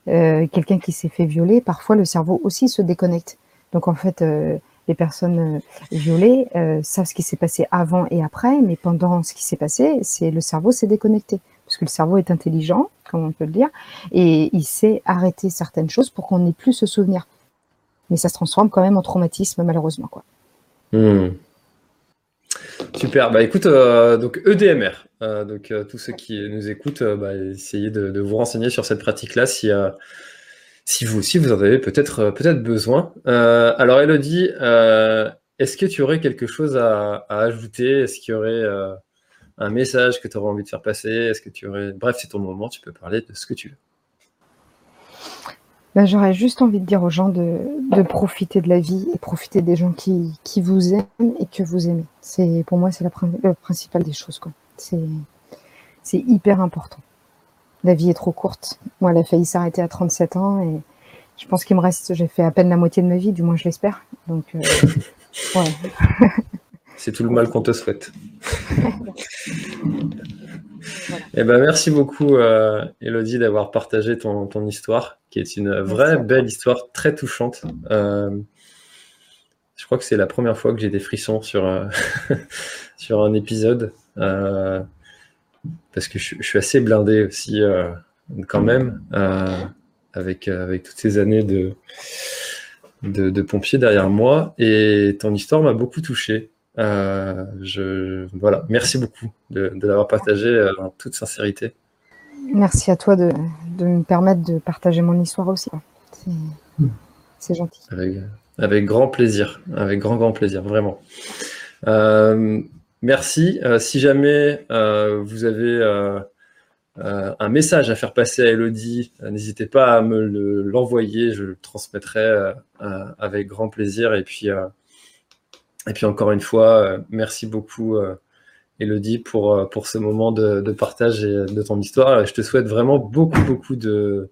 Euh, quelqu'un qui s'est fait violer, parfois le cerveau aussi se déconnecte. Donc en fait, euh, les personnes euh, violées savent ce qui s'est passé avant et après, mais pendant ce qui s'est passé, c'est le cerveau s'est déconnecté parce que le cerveau est intelligent, comme on peut le dire, et il sait arrêter certaines choses pour qu'on n'ait plus ce souvenir. Mais ça se transforme quand même en traumatisme malheureusement quoi. Hmm. Super. Bah écoute, euh, donc EDMR. donc tous ceux qui nous écoutent, bah, essayez de, vous renseigner sur cette pratique-là si si vous aussi vous en avez peut-être euh, peut-être besoin. Euh, alors Elodie, euh, est-ce que tu aurais quelque chose à, ajouter? Est-ce qu'il y aurait un message que tu aurais envie de faire passer? Est-ce que tu aurais Bref, c'est ton moment, tu peux parler de ce que tu veux. Ben, J'aurais juste envie de dire aux gens de, profiter de la vie et profiter des gens qui, vous aiment et que vous aimez. C'est Pour moi, c'est le principal des choses. C'est hyper important la vie est trop courte. Moi, elle a failli s'arrêter à 37 ans et je pense qu'il me reste, j'ai fait à peine la moitié de ma vie, du moins je l'espère. Donc, euh, C'est tout le mal qu'on te souhaite. Eh ben, merci beaucoup, euh, Elodie, d'avoir partagé ton, ton, histoire, qui est une vraie belle histoire, très touchante. Euh, je crois que c'est la première fois que j'ai des frissons sur, euh, sur un épisode parce que je, suis assez blindé aussi quand même avec, avec toutes ces années de, de, pompier derrière moi et ton histoire m'a beaucoup touché. Je, voilà, merci beaucoup de, l'avoir partagé en toute sincérité. Merci à toi de, me permettre de partager mon histoire aussi. C'est gentil. Avec, grand plaisir, avec grand grand plaisir, vraiment. Merci. Euh, si jamais euh, vous avez euh, un message à faire passer à Elodie, n'hésitez pas à me l'envoyer. je le transmettrai avec grand plaisir. Et puis, et puis encore une fois, merci beaucoup. Elodie, pour, pour ce moment de, partage et de ton histoire. Je te souhaite vraiment beaucoup, beaucoup de,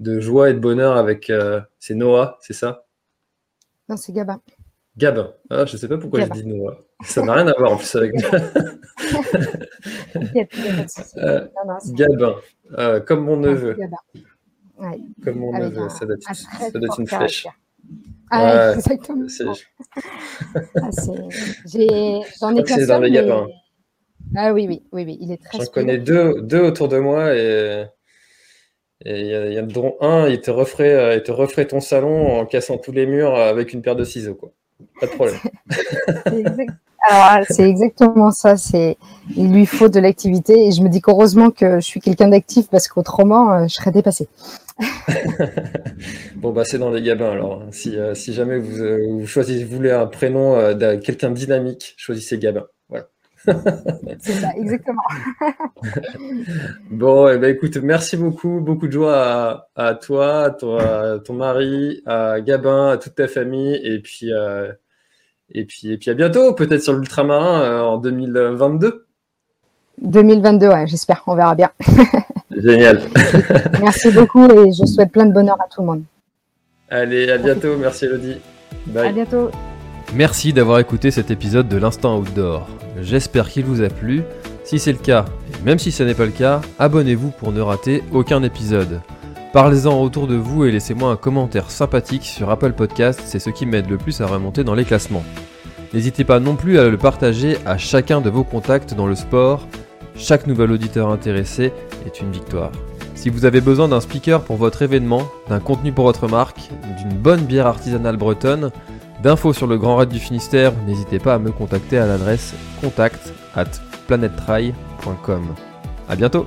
de joie et de bonheur avec. c'est Noah, c'est ça? Non, c'est Gabin. Gabin. Ah, je ne sais pas pourquoi je dis Noah. Ça n'a rien à voir en plus avec. euh, Gabin, euh, comme mon neveu. Ouais. Comme mon neveu, ça doit être, ça doit être une flèche. Ah, ouais, exactement. ah, J'en ai, qu'un seul. Mais... Ah oui, oui, oui, oui, il est très. J'en connais deux, deux autour de moi et il y, y, a dont un, il te referait, euh, il te referait ton salon en cassant tous les murs avec une paire de ciseaux, quoi. Pas de problème. c'est exactement ça. C'est il lui faut de l'activité et je me dis qu'heureusement que je suis quelqu'un d'actif parce qu'autrement euh, je serais dépassée. bon bah c'est dans les gabins alors. Si, euh, si jamais vous, euh, vous, choisissez, vous voulez un prénom de quelqu'un dynamique, choisissez Gabin. Voilà. c'est ça, exactement. bon, eh ben, écoute, merci beaucoup, beaucoup de joie à, toi, à ton, à ton, mari, à Gabin, à toute ta famille, et puis et puis, et puis à bientôt, peut-être sur l'ultramarin euh, en 2022. 2022, ouais, j'espère, on verra bien. Génial. merci beaucoup et je souhaite plein de bonheur à tout le monde. Allez, à bientôt, merci Elodie. Bye. À bientôt. Merci d'avoir écouté cet épisode de l'Instant Outdoor. J'espère qu'il vous a plu. Si c'est le cas, et même si ce n'est pas le cas, abonnez-vous pour ne rater aucun épisode. Parlez-en autour de vous et laissez-moi un commentaire sympathique sur Apple Podcast, c'est ce qui m'aide le plus à remonter dans les classements. N'hésitez pas non plus à le partager à chacun de vos contacts dans le sport. Chaque nouvel auditeur intéressé est une victoire. Si vous avez besoin d'un speaker pour votre événement, d'un contenu pour votre marque, d'une bonne bière artisanale bretonne, d'infos sur le Grand Raid du Finistère, n'hésitez pas à me contacter à l'adresse contact at planettry.com. A bientôt